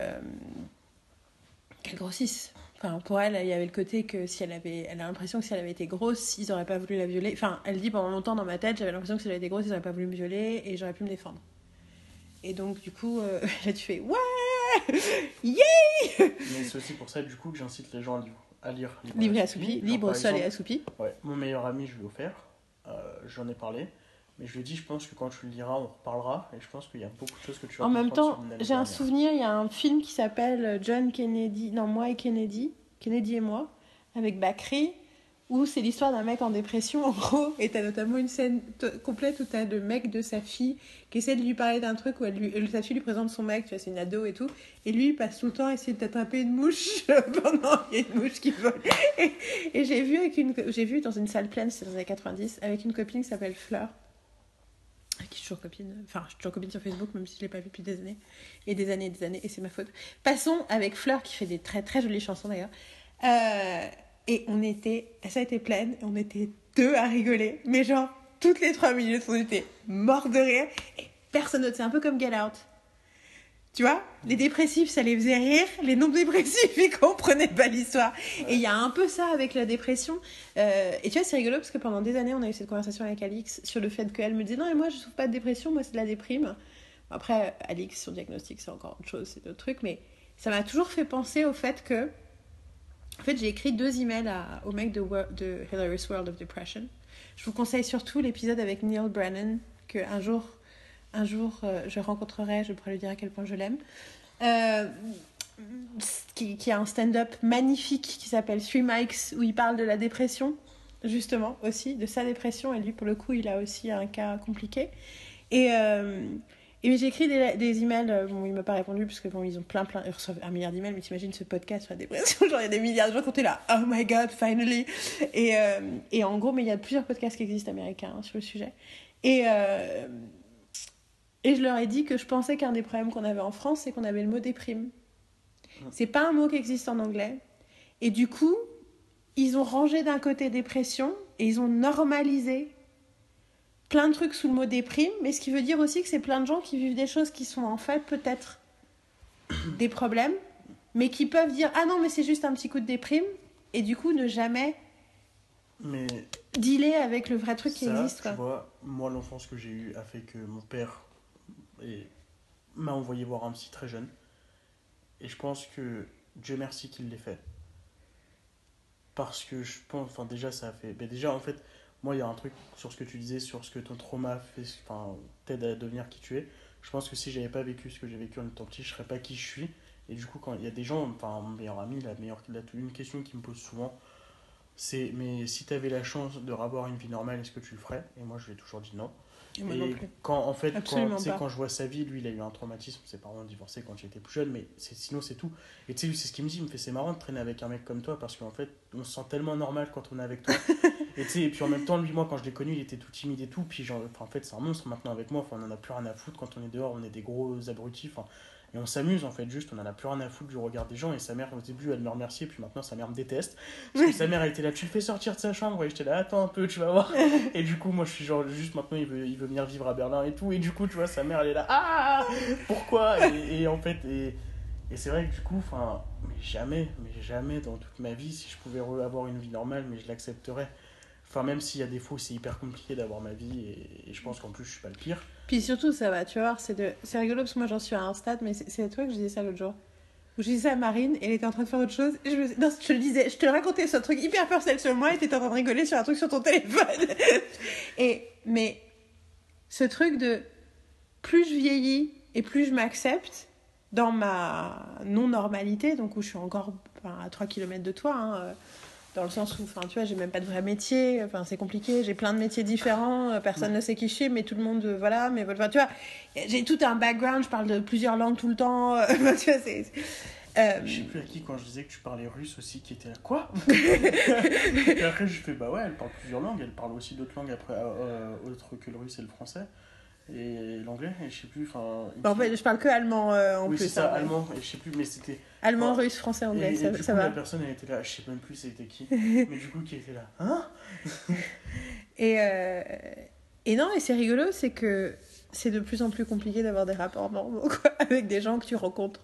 qu'elle grossisse. Enfin, pour elle, il y avait le côté que si elle avait, elle a l'impression que si elle avait été grosse, ils auraient pas voulu la violer. Enfin, elle dit pendant longtemps dans ma tête, j'avais l'impression que si elle avait été grosse, ils auraient pas voulu me violer et j'aurais pu me défendre. Et donc, du coup, euh, [laughs] là, tu fais ouais, [laughs] yeah, Mais c'est aussi pour ça, du coup, que j'incite les gens à, lire- à lire libre et Assoupi. libre, seul et exemple, assoupi. Ouais, mon meilleur ami, je lui ai offert. Euh, J'en ai parlé. Mais je lui ai dit, je pense que quand tu le liras, on reparlera. Et je pense qu'il y a beaucoup de choses que tu vas En même temps, j'ai un souvenir, il y a un film qui s'appelle John Kennedy, non, moi et Kennedy, Kennedy et moi, avec Bakri, où c'est l'histoire d'un mec en dépression, [laughs] en gros, et t'as notamment une scène complète où t'as le mec de sa fille qui essaie de lui parler d'un truc, où elle lui, sa fille lui présente son mec, tu vois, c'est une ado et tout, et lui, il passe tout le temps à essayer d'attraper une mouche [laughs] pendant qu'il y a une mouche qui vole. Et, j'ai vu, avec une, j'ai vu dans une salle pleine, c'était dans les années 90, avec une copine qui s'appelle Fleur, qui suis toujours copine, enfin, je suis toujours copine sur Facebook, même si je l'ai pas vue depuis des années et des années et des années, et c'est ma faute. Passons avec Fleur qui fait des très très jolies chansons d'ailleurs. Euh, et on était, ça a été pleine, et on était deux à rigoler, mais genre toutes les trois minutes on était morts de rire et personne d'autre. C'est un peu comme Get Out. Tu vois, les dépressifs ça les faisait rire, les non dépressifs [laughs] ils comprenaient pas l'histoire. Et il y a un peu ça avec la dépression. Euh, et tu vois, c'est rigolo parce que pendant des années on a eu cette conversation avec Alix sur le fait qu'elle me disait non, mais moi je souffre pas de dépression, moi c'est de la déprime. Après, Alix, son diagnostic, c'est encore autre chose, c'est d'autres trucs, mais ça m'a toujours fait penser au fait que. En fait, j'ai écrit deux emails au mec de, de Hilarious World of Depression. Je vous conseille surtout l'épisode avec Neil Brennan, que un jour, un jour euh, je rencontrerai, je pourrai lui dire à quel point je l'aime. Euh, qui, a un stand-up magnifique qui s'appelle Three Mics, où il parle de la dépression, justement, aussi, de sa dépression, et lui, pour le coup, il a aussi un cas compliqué. Et, euh, et j'ai écrit des, des emails, euh, bon, il m'a pas répondu parce que bon, ils ont plein, plein, ils reçoivent un milliard d'emails, mais t'imagines ce podcast sur la dépression, genre il y a des milliards de gens qui ont été là, oh my god, finally. Et, euh, et en gros, mais il y a plusieurs podcasts qui existent américains hein, sur le sujet. Et, euh, et je leur ai dit que je pensais qu'un des problèmes qu'on avait en France, c'est qu'on avait le mot déprime. C'est pas un mot qui existe en anglais. Et du coup, ils ont rangé d'un côté dépression et ils ont normalisé plein de trucs sous le mot déprime, mais ce qui veut dire aussi que c'est plein de gens qui vivent des choses qui sont en fait peut-être des problèmes, mais qui peuvent dire ah non mais c'est juste un petit coup de déprime et du coup ne jamais Mais dealer avec le vrai truc qui existe tu quoi. vois, moi, l'enfance que j'ai eue a fait que mon père m'a envoyé voir un psy très jeune. Et je pense que Dieu merci qu'il l'ait fait. Parce que je pense, enfin déjà ça a fait, ben déjà en fait, moi il y a un truc sur ce que tu disais, sur ce que ton trauma fait, enfin t'aide à devenir qui tu es. Je pense que si j'avais pas vécu ce que j'ai vécu en étant petit, je serais pas qui je suis. Et du coup, quand il y a des gens, enfin mon meilleur ami, la meilleure, la, une question qu'il me pose souvent, c'est mais si tu avais la chance de avoir une vie normale, est-ce que tu le ferais? Et moi je lui ai toujours dit non. Et moi Et non plus. quand en fait, Absolument quand je vois sa vie, lui il a eu un traumatisme, ses parents ont divorcé quand il était plus jeune, mais sinon c'est tout. Et tu sais, c'est ce qu'il me dit, il me fait c'est marrant de traîner avec un mec comme toi parce qu'en fait on se sent tellement normal quand on est avec toi. [laughs] et tu sais, et puis en même temps, lui, moi quand je l'ai connu, il était tout timide et tout, puis genre, enfin, en fait c'est un monstre maintenant avec moi, enfin, on en a plus rien à foutre quand on est dehors, on est des gros abrutis, enfin, et on s'amuse en fait, juste on en a plus rien à foutre du regard des gens. Et sa mère au début elle me remerciait, puis maintenant sa mère me déteste. Parce que sa mère elle était là, tu le fais sortir de sa chambre, et j'étais là, attends un peu, tu vas voir. [laughs] Et du coup, moi je suis genre, juste maintenant il veut, il veut venir vivre à Berlin et tout. Et du coup, tu vois, sa mère elle est là, ah Pourquoi? Et, et en fait, et, et c'est vrai que du coup, enfin, mais jamais, mais jamais dans toute ma vie, si je pouvais avoir une vie normale, mais je l'accepterais. Enfin, même s'il y a des où c'est hyper compliqué d'avoir ma vie, et, et je pense qu'en plus je suis pas le pire. Puis surtout, ça va, tu vas voir, c'est de... rigolo parce que moi j'en suis à un stade, mais c'est à toi que je disais ça l'autre jour. Où je disais ça à Marine, elle était en train de faire autre chose. Je te le disais, je te racontais ce truc hyper personnel sur moi, et t'étais en train de rigoler sur un truc sur ton téléphone. [laughs] et, mais ce truc de plus je vieillis et plus je m'accepte dans ma non-normalité, donc où je suis encore à 3 km de toi, hein, euh, dans le sens où, enfin, tu vois, j'ai même pas de vrai métier, enfin, c'est compliqué, j'ai plein de métiers différents, euh, personne ne sait qui je suis, mais tout le monde, euh, voilà, mais enfin, tu vois, j'ai tout un background, je parle de plusieurs langues tout le temps, euh, [laughs] tu vois, c'est... Euh, Je sais plus à qui quand je disais que tu parlais russe aussi qui était là. Quoi [laughs] Et après je fais bah ouais, elle parle plusieurs langues, elle parle aussi d'autres langues après euh, autres que le russe et le français et l'anglais et je sais plus enfin en fait, je parle que allemand euh, en oui, plus. c'est ça, hein, allemand et je sais plus mais c'était Allemand, russe, français, anglais, et ça, du ça coup, va. la personne elle était là, je sais même plus c'était qui [laughs] mais du coup qui était là. Hein? [laughs] Et, euh, et non, et c'est rigolo, c'est que c'est de plus en plus compliqué d'avoir des rapports normaux quoi, [laughs] avec des gens que tu rencontres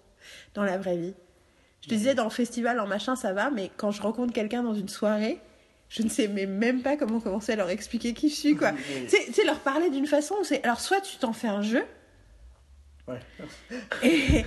dans la vraie vie. Je te disais, dans le festival, en machin, ça va, mais quand je rencontre quelqu'un dans une soirée, je ne sais mais même pas comment commencer à leur expliquer qui je suis, quoi. Tu sais- leur parler d'une façon, c'est... Alors, soit tu t'en fais un jeu, Ouais. et,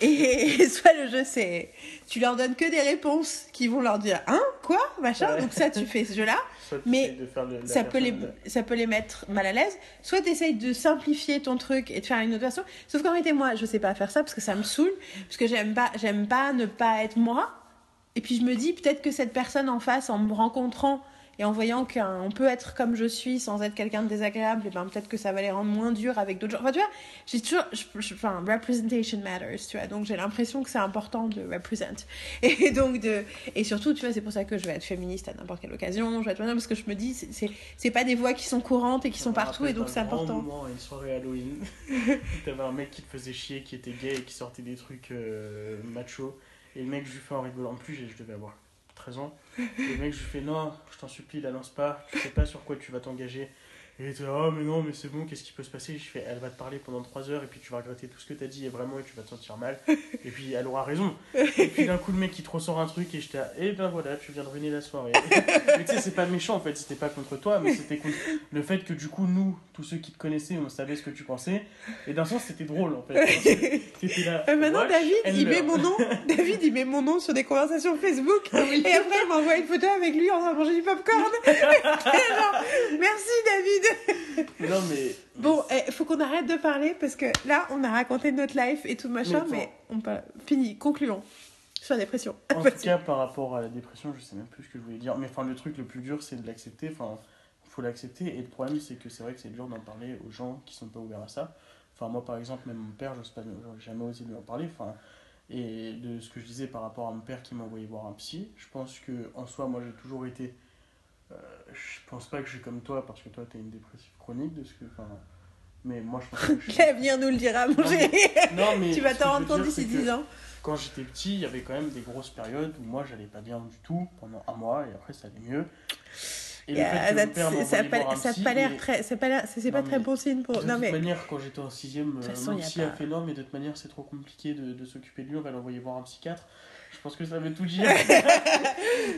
et soit le jeu, c'est... Tu leur donnes que des réponses qui vont leur dire « Hein Quoi Machin ?» Ouais. Donc ça, tu fais ce jeu-là. [laughs] Mais de le- ça peut, les, personne- ça peut les mettre mal à l'aise. Soit tu essayes de simplifier ton truc et de faire une autre version. Sauf qu'en réalité, moi, je sais pas faire ça parce que ça me saoule. Parce que j'aime pas, j'aime pas ne pas être moi. Et puis je me dis peut-être que cette personne en face, en me rencontrant et en voyant qu'on peut être comme je suis sans être quelqu'un de désagréable, et ben peut-être que ça va les rendre moins durs avec d'autres gens. Enfin, tu vois, j'ai toujours. je- je- Enfin, representation matters, tu vois. Donc j'ai l'impression que c'est important de represent. [laughs] Et donc, de. Et surtout, tu vois, c'est pour ça que je vais être féministe à n'importe quelle occasion. Je vais être parce que je me dis, c'est- pas des voix qui sont courantes et qui sont partout, et donc un c'est important. moment à une soirée Halloween. [laughs] T'avais un mec qui te faisait chier, qui était gay et qui sortait des trucs euh, macho. Et le mec, je lui fais en rigolant. En plus, je devais avoir 13 ans. Et le mec, je lui fais Non, je t'en supplie, la lance pas. Tu sais pas sur quoi tu vas t'engager. Et il était là, oh, mais non, mais c'est bon, qu'est-ce qui peut se passer? Je fais Elle va te parler pendant 3 heures et puis tu vas regretter tout ce que t'as dit et vraiment, et tu vas te sentir mal. [laughs] Et puis elle aura raison. Et puis d'un coup, le mec, il te ressort un truc et j'étais là, et ben voilà, tu viens de ruiner la soirée. [laughs] mais tu sais, c'est pas méchant en fait, c'était pas contre toi, mais c'était contre le fait que du coup, nous, tous ceux qui te connaissaient, on savait ce que tu pensais. Et d'un sens, c'était drôle en fait. T'étais là. Euh, maintenant, David, il met mon nom. [laughs] David, il met mon nom sur des conversations Facebook. Et après, il m'envoie une photo avec lui en train de manger du popcorn. Genre, merci, David. [laughs] Non, mais. Bon, il faut qu'on arrête de parler parce que là, on a raconté notre life et tout machin, Mais mais, on parle. Fini, concluons. Sur la dépression. En [laughs] tout cas, par rapport à la dépression, je sais même plus ce que je voulais dire. Mais enfin, le truc le plus dur, c'est de l'accepter. Enfin, faut l'accepter. Et le problème, c'est que c'est vrai que c'est dur d'en parler aux gens qui sont pas ouverts à ça. Enfin, moi, par exemple, même mon père, pas, j'aurais jamais osé lui en parler. Enfin, et de ce que je disais par rapport à mon père qui m'a envoyé voir un psy, je pense que en soi, moi, j'ai toujours été. Euh, je pense pas que je suis comme toi, parce que toi, t'as une dépression chronique, de ce que. Enfin, mais moi, je pense que je. L'avenir nous le dira, mon Non, mais- chéri. Non, mais [laughs] Tu vas t'en rendre compte d'ici c'est que 10 ans. quand j'étais petit, il y avait quand même des grosses périodes où moi j'allais pas bien du tout pendant un mois et après ça allait mieux. Et le Yeah, fait que père ça m'envoyait a pas- a l'air mais très. C'est pas, l'air- c'est- pas très bon signe pour. De Non, toute mais. manière, quand j'étais en sixième, euh, mon a psy pas- a fait non, mais de toute manière c'est trop compliqué de, de s'occuper de lui, on va l'envoyer voir un psychiatre. Je pense que ça veut tout dire. [laughs]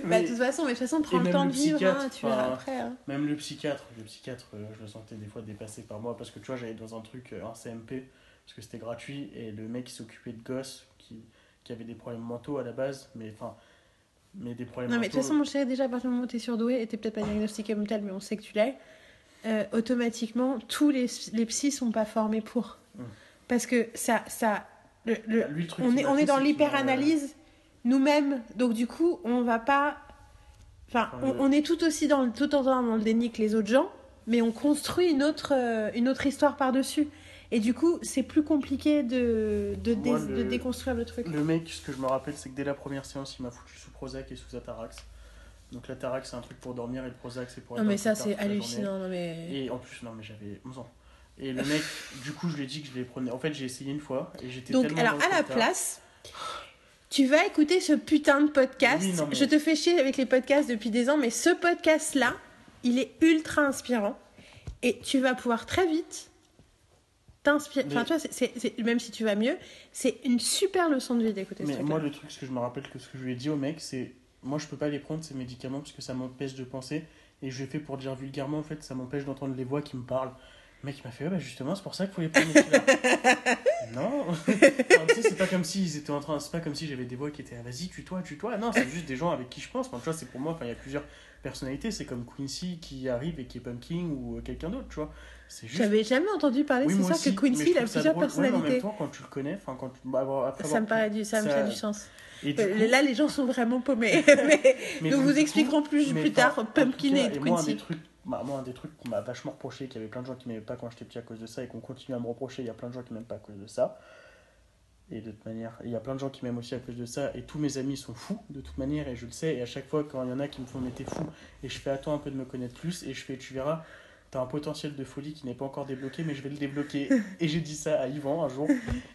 Bah, de toute façon, mais de toute façon, prends le temps le de vivre, hein, tu verras après. hein. même le psychiatre, le psychiatre, euh, je le sentais des fois dépassé par moi parce que tu vois, j'allais dans un truc, euh, un CMP, parce que c'était gratuit, et le mec il s'occupait de gosses qui, qui avaient des problèmes mentaux à la base, mais enfin, mais des problèmes Non, mais de toute façon, mon chéri, déjà, à partir du moment où t'es surdoué, et t'es peut-être pas [laughs] diagnostiqué comme tel, mais on sait que tu l'es, euh, automatiquement, tous les, les psys sont pas formés pour. Mm. Parce que ça. ça le, le- Lui, le truc on est, on est dans l'hyper-analyse nous-mêmes, donc du coup, on va pas. Enfin, on, est tout aussi dans le, tout autant dans le déni que les autres gens, mais on construit une autre, euh, une autre histoire par-dessus. Et du coup, c'est plus compliqué de, de, dé- déconstruire le truc. Le mec, ce que je me rappelle, c'est que dès la première séance, il m'a foutu sous Prozac et sous Atarax. Donc l'Atarax, c'est un truc pour dormir et le Prozac, c'est pour Non, être mais ça, c'est hallucinant. Non, mais... Et en plus, non, mais j'avais 11 ans. Et le mec, du coup, je lui ai dit que je les prenais. En fait, j'ai essayé une fois et j'étais Donc, tellement alors, à la place, tu vas écouter ce putain de podcast. Oui, non, mais- Je te fais chier avec les podcasts depuis des ans, mais ce podcast-là, il est ultra inspirant. Et tu vas pouvoir très vite t'inspirer. Enfin, tu vois, même si tu vas mieux, c'est une super leçon de vie d'écouter ce Mais moi, le truc, ce que je me rappelle que ce que je lui ai dit au mec, c'est moi, je peux pas les prendre ces médicaments parce que ça m'empêche de penser. Et je fait pour dire vulgairement, en fait, ça m'empêche d'entendre les voix qui me parlent. Le mec m'a fait, ouais, bah justement, c'est pour ça qu'il faut les prendre. non [laughs] Enfin, Tu sais, c'est pas comme si ils étaient en train, c'est pas comme si j'avais des voix qui étaient, ah, vas-y, tue-toi, tue-toi. Non, c'est juste des gens avec qui je pense. Enfin, tu vois, c'est pour moi, enfin, il y a plusieurs personnalités. C'est comme Quincy qui arrive et qui est Pumpkin ou euh, quelqu'un d'autre, tu vois. C'est juste. J'avais jamais entendu parler, Oui, c'est aussi, que Quincy, il a plusieurs drôle. Ouais, mais en même personnalités. temps, quand tu le connais, enfin, quand tu. bah, après ça me paraît du, ça, me ça- fait du sens. Et du Euh, coup- Là, les gens sont vraiment paumés. [laughs] mais Mais nous vous coup, expliquerons plus, plus tard Pumpkin et moi, un Quincy. des trucs, moi, un des trucs qu'on m'a vachement reproché, qu'il y avait plein de gens qui m'aimaient pas quand j'étais petit à cause de ça, et qu'on continue à me reprocher, il y a plein de gens qui m'aiment pas à cause de ça. Et de toute manière, il y a plein de gens qui m'aiment aussi à cause de ça. Et tous mes amis sont fous, de toute manière, et je le sais. Et à chaque fois, quand il y en a qui me font, mais t'es fou, et je fais, attends un peu de me connaître plus, et je fais, tu verras, t'as un potentiel de folie qui n'est pas encore débloqué, mais je vais le débloquer. [laughs] et j'ai dit ça à Yvan un jour.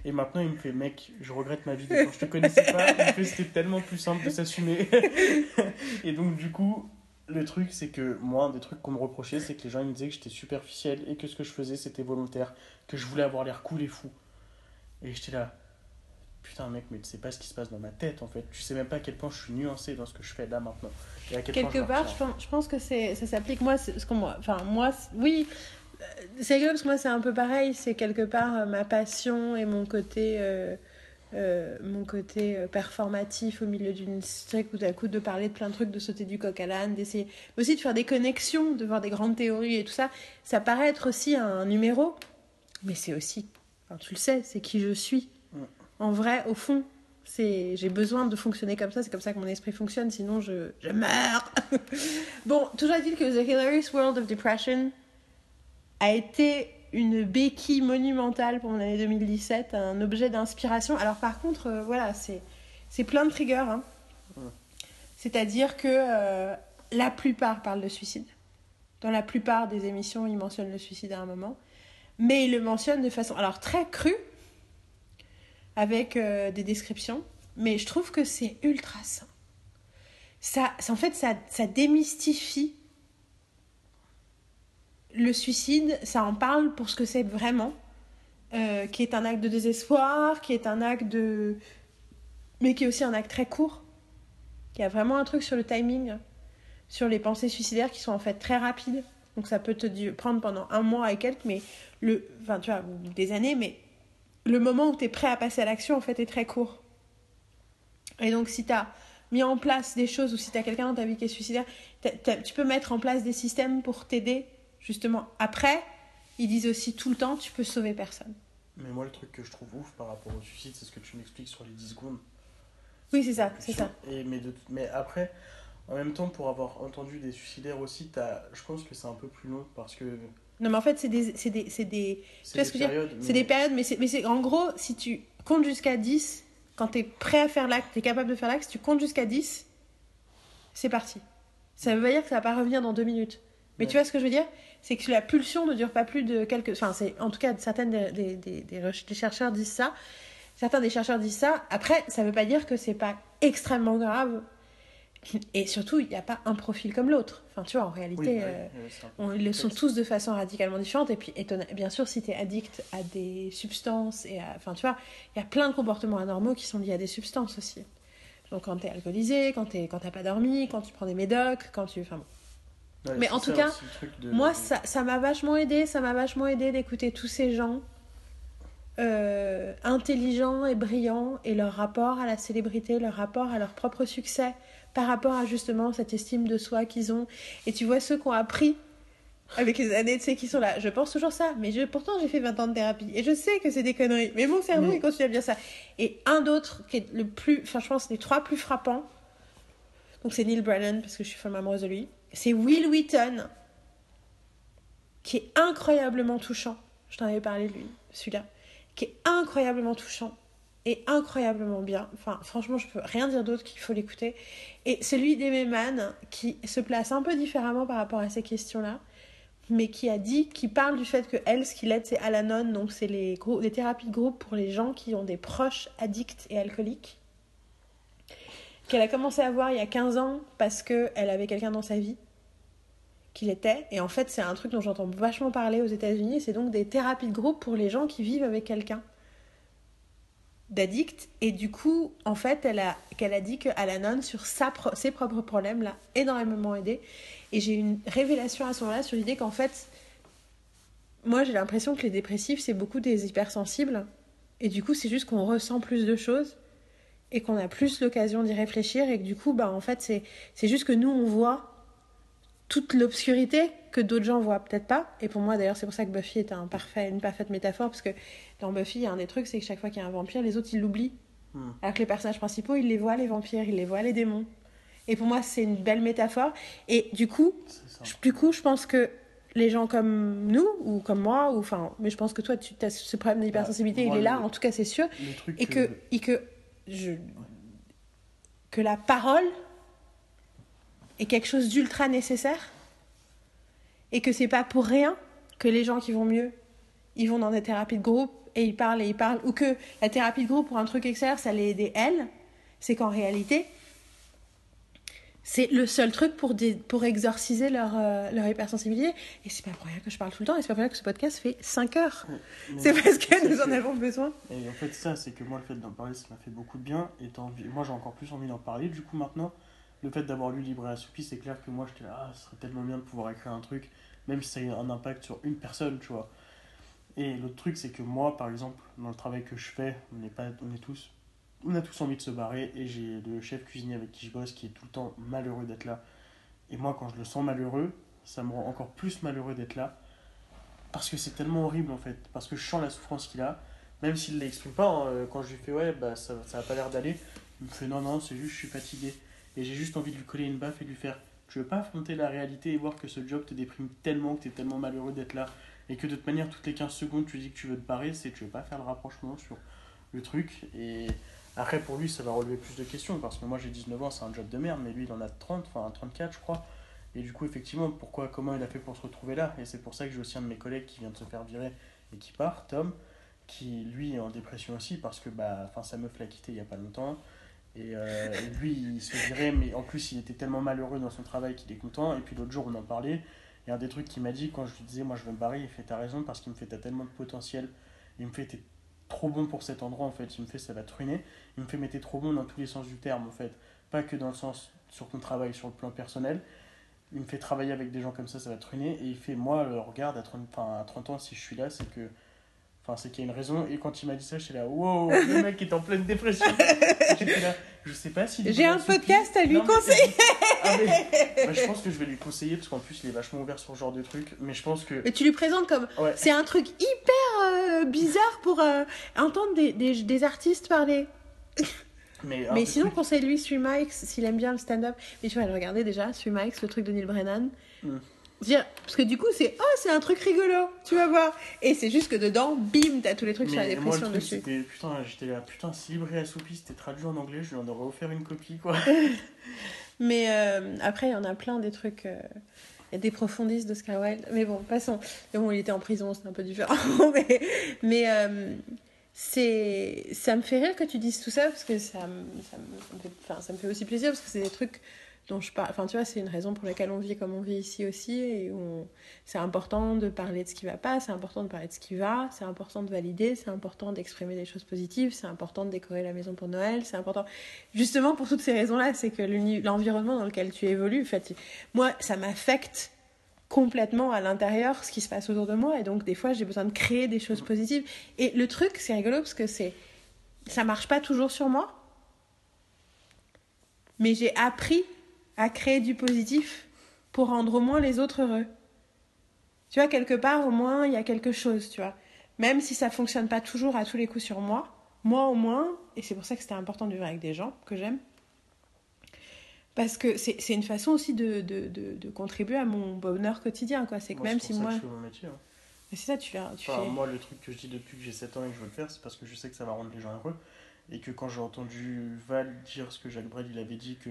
Et maintenant, il me fait, mec, je regrette ma vie de quand je te connaissais pas. C'était tellement plus simple de s'assumer. [laughs] et donc, du coup, le truc, c'est que moi, un des trucs qu'on me reprochait, c'est que les gens ils me disaient que j'étais superficiel et que ce que je faisais, c'était volontaire, que je voulais avoir l'air cool et fou. Et j'étais là, putain, mec, mais tu sais pas ce qui se passe dans ma tête en fait. Tu sais même pas à quel point je suis nuancé dans ce que je fais là maintenant. Et à quel point Quelque part, je pense, je pense que c'est, ça s'applique. Moi, ce qu'on moi, enfin moi, oui, euh, c'est rigolo parce que moi c'est un peu pareil. C'est quelque part euh, ma passion et mon côté, euh, euh, mon côté euh, performatif au milieu d'une streak où d'un coup de parler de plein de trucs, de sauter du coq à l'âne, d'essayer mais aussi de faire des connexions, de voir des grandes théories et tout ça. Ça paraît être aussi un numéro, mais c'est aussi, enfin, tu le sais, c'est qui je suis. En vrai, au fond, c'est j'ai besoin de fonctionner comme ça, c'est comme ça que mon esprit fonctionne, sinon je, je meurs. [laughs] bon, toujours est-il que The Hilarious World of Depression a été une béquille monumentale pour mon année 2017, un objet d'inspiration. Alors par contre, euh, voilà, c'est c'est plein de triggers. hein. Ouais. C'est-à-dire que euh, la plupart parlent de suicide. Dans la plupart des émissions, ils mentionnent le suicide à un moment. Mais ils le mentionnent de façon alors très crue, avec euh, des descriptions. Mais je trouve que c'est ultra sain. Ça, ça- en fait, ça, ça démystifie le suicide, ça en parle pour ce que c'est vraiment, euh, qui est un acte de désespoir, qui est un acte de... mais qui est aussi un acte très court. Il y a vraiment un truc sur le timing, sur les pensées suicidaires qui sont en fait très rapides. Donc ça peut te prendre pendant un mois et quelques, mais le... Enfin, tu vois, des années, mais le moment où tu es prêt à passer à l'action, en fait, est très court. Et donc si tu as mis en place des choses, ou si tu as quelqu'un dans ta vie qui est suicidaire, tu peux mettre en place des systèmes pour t'aider justement. Après, ils disent aussi tout le temps, tu peux sauver personne. Mais moi, le truc que je trouve ouf par rapport au suicide, c'est ce que tu m'expliques sur les 10 secondes. Oui, c'est ça, c'est ça. Et, mais, de- mais après, en même temps, pour avoir entendu des suicidaires aussi, je pense que c'est un peu plus long parce que Non, mais en fait, c'est des, c'est des, c'est des, des ce périodes. c'est mais- des périodes, mais c'est, mais c'est en gros, si tu comptes jusqu'à 10, quand tu es prêt à faire l'acte, tu es capable de faire l'acte, si tu comptes jusqu'à 10, c'est parti. Ça veut pas dire que ça va pas revenir dans deux minutes. Mais Ouais. tu vois ce que je veux dire? C'est que la pulsion ne dure pas plus de quelques. Enfin, c'est en tout cas certaines des, des, des, chercheurs disent ça. Certains des chercheurs disent ça. Après, ça veut pas dire que c'est pas extrêmement grave. Et surtout, il n'y a pas un profil comme l'autre. Enfin, tu vois, en réalité, Oui, ouais, euh, on, ils le sont tous de façon radicalement différente. Et puis, étonna- bien sûr, si tu es addict à des substances, et à- enfin, tu vois, il y a plein de comportements anormaux qui sont liés à des substances aussi. Donc, quand tu es alcoolisé, quand tu t'as pas dormi, quand tu prends des médocs, quand tu. Enfin, bon. Ouais, Mais en tout ça cas, de- Moi, ça ça m'a vachement aidé. Ça m'a vachement aidé d'écouter tous ces gens euh, intelligents et brillants et leur rapport à la célébrité, leur rapport à leur propre succès par rapport à justement cette estime de soi qu'ils ont. Et tu vois ceux qui ont appris avec les années, tu sais, qui sont là. Je pense toujours ça, mais je, pourtant j'ai fait 20 ans de thérapie et je sais que c'est des conneries. Mais mon cerveau, Mm. il continue à dire ça. Et un d'autre qui est le plus, enfin, je pense les trois plus frappants. Donc c'est Neil Brennan parce que je suis folle amoureuse de lui. C'est Will Wheaton qui est incroyablement touchant. Je t'en avais parlé de lui, celui-là, qui est incroyablement touchant et incroyablement bien. Enfin, franchement, je peux rien dire d'autre qu'il faut l'écouter. Et celui d'Aimé Mann qui se place un peu différemment par rapport à ces questions-là, mais qui a dit, qui parle du fait que elle, ce qui l'aide, c'est Al-Anon, donc c'est les, les thérapies de groupe pour les gens qui ont des proches addicts et alcooliques. Qu'elle a commencé à voir il y a 15 ans parce qu'elle avait quelqu'un dans sa vie qu'il était. Et en fait, c'est un truc dont j'entends vachement parler aux États-Unis. C'est donc des thérapies de groupe pour les gens qui vivent avec quelqu'un d'addict. Et du coup, en fait, elle a, qu'elle a dit que Al-Anon, sur sa pro- ses propres problèmes, l'a énormément aidé. Et j'ai une révélation à ce moment-là sur l'idée qu'en fait, moi, j'ai l'impression que les dépressifs, c'est beaucoup des hypersensibles. Et du coup, c'est juste qu'on ressent plus de choses et qu'on a plus l'occasion d'y réfléchir. Et que du coup, bah, en fait, c'est, c'est juste que nous, on voit toute l'obscurité que d'autres gens voient peut-être pas. Et pour moi, d'ailleurs, c'est pour ça que Buffy est un parfait, une parfaite métaphore, parce que dans Buffy, il y a un des trucs, c'est que chaque fois qu'il y a un vampire, les autres, ils l'oublient. Hmm. Alors que les personnages principaux, ils les voient, les vampires, ils les voient, les démons. Et pour moi, c'est une belle métaphore. Et du coup, je- du coup, je pense que les gens comme nous ou comme moi, ou enfin, mais je pense que toi, tu as ce problème d'hypersensibilité, Bah, il est là, le- en tout cas, c'est sûr, que, et que, que la parole est quelque chose d'ultra nécessaire, et que c'est pas pour rien que les gens qui vont mieux, ils vont dans des thérapies de groupe et ils parlent et ils parlent, ou que la thérapie de groupe pour un truc extérieur, ça les aider elles, c'est qu'en réalité, c'est le seul truc pour, pour exorciser leur, euh, leur hypersensibilité. Et c'est pas pour rien que je parle tout le temps, et c'est pas pour rien que ce podcast fait 5 heures. C'est parce que nous en avons besoin. Et en fait, ça, c'est que moi, le fait d'en parler, ça m'a fait beaucoup de bien. Et envie... moi, j'ai encore plus envie d'en parler. Du coup, maintenant, le fait d'avoir lu Libre et Assoupi, c'est clair que moi, j'étais là, ah, ce serait tellement bien de pouvoir écrire un truc, même si ça a un impact sur une personne, tu vois. Et l'autre truc, c'est que moi, par exemple, dans le travail que je fais, on est, pas... on est tous. On a tous envie de se barrer. Et j'ai le chef cuisinier avec qui je bosse qui est tout le temps malheureux d'être là. Et moi, quand je le sens malheureux, ça me rend encore plus malheureux d'être là. Parce que c'est tellement horrible, en fait. Parce que je sens la souffrance qu'il a même s'il ne l'exprime pas, hein, euh, quand je lui fais ouais, bah ça, ça a pas l'air d'aller, il me fait non, non, c'est juste je suis fatigué. Et j'ai juste envie de lui coller une baffe et de lui faire tu veux pas affronter la réalité et voir que ce job te déprime tellement, que tu es tellement malheureux d'être là, et que de toute manière, toutes les 15 secondes, tu dis que tu veux te barrer, c'est tu veux pas faire le rapprochement sur le truc. Et après, pour lui, ça va relever plus de questions, parce que moi j'ai 19 ans, c'est un job de merde, mais lui il en a 30, enfin 34, je crois. Et du coup, effectivement, pourquoi, comment il a fait pour se retrouver là? Et c'est pour ça que j'ai aussi un de mes collègues qui vient de se faire virer et qui part, Tom, qui lui est en dépression aussi parce que bah, sa meuf l'a quitté il y a pas longtemps. Et, euh, lui, il se virait, mais en plus, il était tellement malheureux dans son travail qu'il est content. Et puis l'autre jour, on en parlait. Et un des trucs qu'il m'a dit quand je lui disais, moi je veux me barrer, il fait T'as raison parce qu'il me fait T'as tellement de potentiel. Il me fait trop bon pour cet endroit en fait. Il me fait Ça va te ruiner. Il me fait Mais t'es trop bon dans tous les sens du terme en fait. Pas que dans le sens sur ton travail, sur le plan personnel. Il me fait travailler avec des gens comme ça, ça va te ruiner. Et il fait Moi, euh, regarde, à 30, enfin, à 30 ans, si je suis là, c'est que. Enfin, c'est qu'il y a une raison. Et quand il m'a dit ça, j'étais là, wow, le [laughs] mec est en pleine dépression. J'étais là, je sais pas si. J'ai un podcast à lui Non, conseiller. Ah, mais- bah, je pense que je vais lui conseiller parce qu'en plus, il est vachement ouvert sur ce genre de truc. Mais je pense que. Mais tu lui présentes comme. Ouais. C'est un truc hyper euh, bizarre pour euh, entendre des, des, des artistes parler. [laughs] Mais, un Mais sinon, [laughs] conseille-lui Sue Mike s'il aime bien le stand-up. Mais tu vas le regarder déjà, Sue Mike, le truc de Neil Brennan. Mm. Parce que du coup, c'est oh, c'est un truc rigolo, tu vas voir. Et c'est juste que dedans, bim, t'as tous les trucs sur la mais moi, le dépression truc, dessus. Putain, j'étais là, putain, si Libre et Assoupi c'était traduit en anglais, je lui en aurais offert une copie, quoi. [laughs] Mais euh, après, il y en a plein des trucs. A des profondistes d'Oscar Wilde. Mais bon, passons. Mais bon, il était en prison, c'est un peu différent. [laughs] mais euh, c'est ça me fait rire que tu dises tout ça parce que ça, ça, me, ça me fait aussi plaisir parce que c'est des trucs dont je parle. Enfin, tu vois, c'est une raison pour laquelle on vit comme on vit ici aussi. Et c'est important de parler de ce qui va pas, c'est important de parler de ce qui va, c'est important de valider, c'est important d'exprimer des choses positives, c'est important de décorer la maison pour Noël, c'est important justement pour toutes ces raisons-là, c'est que l'environnement dans lequel tu évolues, en fait, moi, ça m'affecte complètement à l'intérieur ce qui se passe autour de moi et donc des fois j'ai besoin de créer des choses positives et le truc c'est rigolo parce que c'est ça marche pas toujours sur moi mais j'ai appris à créer du positif pour rendre au moins les autres heureux tu vois quelque part au moins il y a quelque chose tu vois même si ça fonctionne pas toujours à tous les coups sur moi moi au moins et c'est pour ça que c'était important de vivre avec des gens que j'aime parce que c'est une façon aussi de, de, de, de contribuer à mon bonheur quotidien quoi c'est que même si moi hein. mais c'est ça tu, fais- tu Enfin, fais moi, le truc que je dis depuis que j'ai 7 ans et que je veux le faire, c'est parce que je sais que ça va rendre les gens heureux. Et que quand j'ai entendu Val dire ce que Jacques Brel, il avait dit que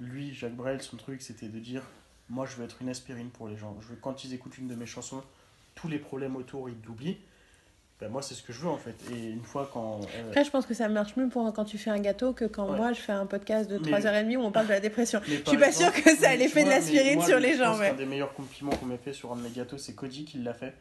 lui, Jacques Brel, son truc, c'était de dire Moi, je veux être une aspirine pour les gens. Je veux, quand ils écoutent une de mes chansons, tous les problèmes autour, ils l'oublient. Ben, moi, c'est ce que je veux en fait. Et une fois quand. euh, Après, je pense que ça marche mieux pour quand tu fais un gâteau que quand Ouais. moi je fais un podcast de Mais- 3h30 où on parle de la dépression. mais Je suis pas sûre que ça a mais l'effet de l'aspirine mais sur le- les je gens. ouais. qu'un des meilleurs compliments qu'on m'ait fait sur un de mes gâteaux, c'est Cody qui l'a fait.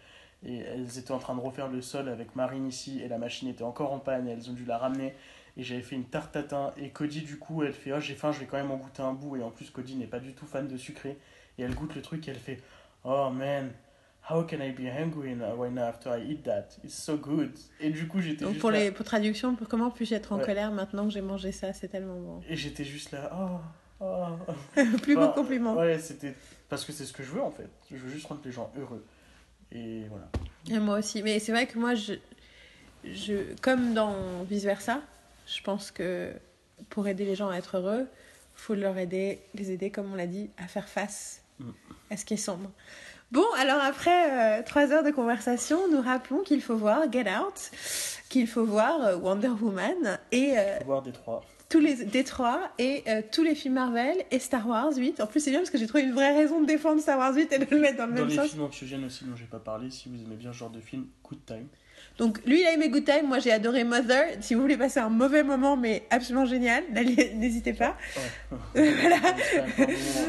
Et elles étaient en train de refaire le sol avec Marine ici, et la machine était encore en panne, et elles ont dû la ramener. Et j'avais fait une tarte tatin, et Cody, du coup, elle fait Oh, j'ai faim, je vais quand même en goûter un bout. Et en plus, Cody n'est pas du tout fan de sucré. Et elle goûte le truc, et elle fait Oh man, how can I be hungry when after I eat that? It's so good. Et du coup, j'étais Donc juste pour, là. les, pour traduction, pour comment puis-je être en Ouais. colère maintenant que j'ai mangé ça? C'est tellement bon. Et j'étais juste là Oh, oh. [laughs] Plus beau Enfin, compliment. Ouais, c'était. Parce que c'est ce que je veux en fait. Je veux juste rendre les gens heureux. Et voilà. Et moi aussi. Mais c'est vrai que moi, je, je, comme dans vice versa, je pense que pour aider les gens à être heureux, faut leur aider, les aider, comme on l'a dit, à faire face Mm. est-ce qu'il est sombre. Bon, alors après euh, trois heures de conversation, nous rappelons qu'il faut voir Get Out, qu'il faut voir euh, Wonder Woman et euh, Faut voir des trois. tous les Détroits et euh, tous les films Marvel et Star Wars 8. En plus, c'est bien parce que j'ai trouvé une vraie raison de défendre Star Wars 8 et de le mettre dans le Dans même les sens. films anxiogènes aussi dont j'ai pas parlé, si vous aimez bien ce genre de film, Good Time. Donc lui, il a aimé Good Time, moi j'ai adoré Mother. Si vous voulez passer un mauvais moment, mais absolument génial, [laughs] n'hésitez pas. Ouais. [laughs] Voilà.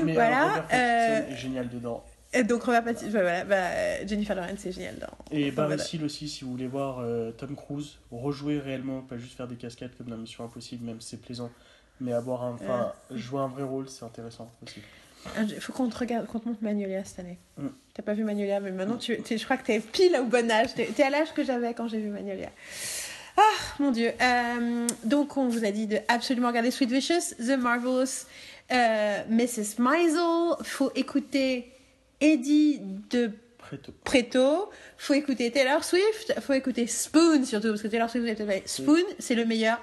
Mais Voilà, euh, euh, génial dedans. Et donc Robert Pattinson, bah, voilà, bah, euh, Jennifer Lawrence, c'est génial dans. Et dans Barry. Seal aussi, si vous voulez voir euh, Tom Cruise rejouer réellement, pas juste faire des cascades comme dans Mission Impossible, même c'est plaisant, mais avoir un, enfin, jouer un vrai rôle, c'est intéressant aussi. Il faut qu'on te regarde, qu'on te montre Magnolia cette année. Mm. T'as pas vu Magnolia, mais maintenant tu, je crois que t'es pile au bon âge. T'es, t'es à l'âge que j'avais quand j'ai vu Magnolia. Ah, mon dieu. Euh, donc, on vous a dit de absolument regarder Sweet Vicious, The Marvelous, euh, Mrs. Maisel. Faut écouter Eddie de Préto. Preto. Faut écouter Taylor Swift. Faut écouter Spoon surtout, parce que Taylor Swift, vous avez Spoon, c'est le meilleur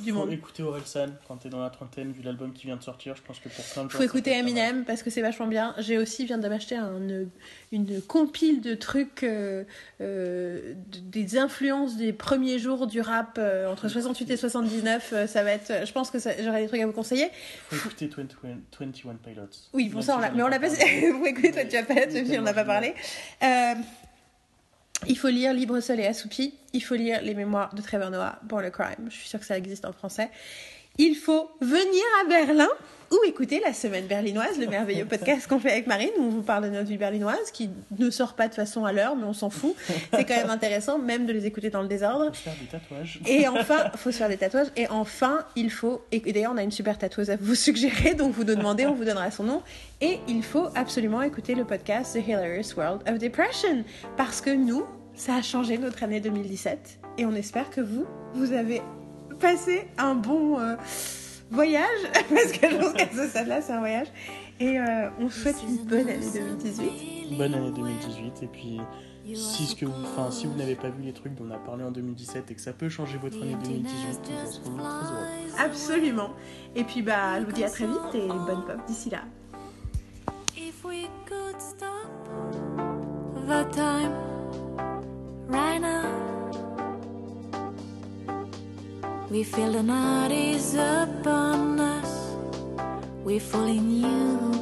du Faut monde. écouter Orelsan quand t'es dans la trentaine, vu l'album qui vient de sortir, je pense que pour plein de gens. Faut écouter. Eminem parce que c'est vachement bien. J'ai aussi viens de m'acheter un, une compile de trucs, euh, euh, des influences des premiers jours du rap euh, entre 68 et 79. euh, ça va être, je pense que ça- j'aurai des trucs à vous conseiller. Faut écouter 21, 21 Pilots. Oui, bon ça, on l'a, mais on l'a pas. Il est même si on n'a pas parlé. Il faut lire Libre Sol et Assoupi. Il faut lire Les Mémoires de Trevor Noah, Born a Crime. Je suis sûre que ça existe en français. Il faut venir à Berlin ou écouter la semaine berlinoise, le merveilleux podcast qu'on fait avec Marine, où on vous parle de notre vie berlinoise, qui ne sort pas de façon à l'heure, mais on s'en fout. C'est quand même intéressant, même de les écouter dans le désordre. Faut se faire des tatouages. Et enfin, faut se faire des tatouages. Et enfin, il faut. Et d'ailleurs, on a une super tatoueuse à vous suggérer, donc vous nous demandez, on vous donnera son nom. Et il faut absolument écouter le podcast The Hilarious World of Depression. Parce que nous, ça a changé notre année 2017. Et on espère que vous, vous avez passé un bon euh, voyage. [laughs] Parce que je pense qu'à ce stade-là, c'est un voyage. Et euh, on souhaite une bonne année 2018. Bonne année 2018 et puis si ce que vous, enfin si vous n'avez pas vu les trucs dont on a parlé en 2017 et que ça peut changer votre année 2018, nous en serons très heureux. Absolument. Et puis, bah, je vous dis à très vite et bonne pop d'ici là. If we could stop the time right now, we feel the night is upon us. We fall in you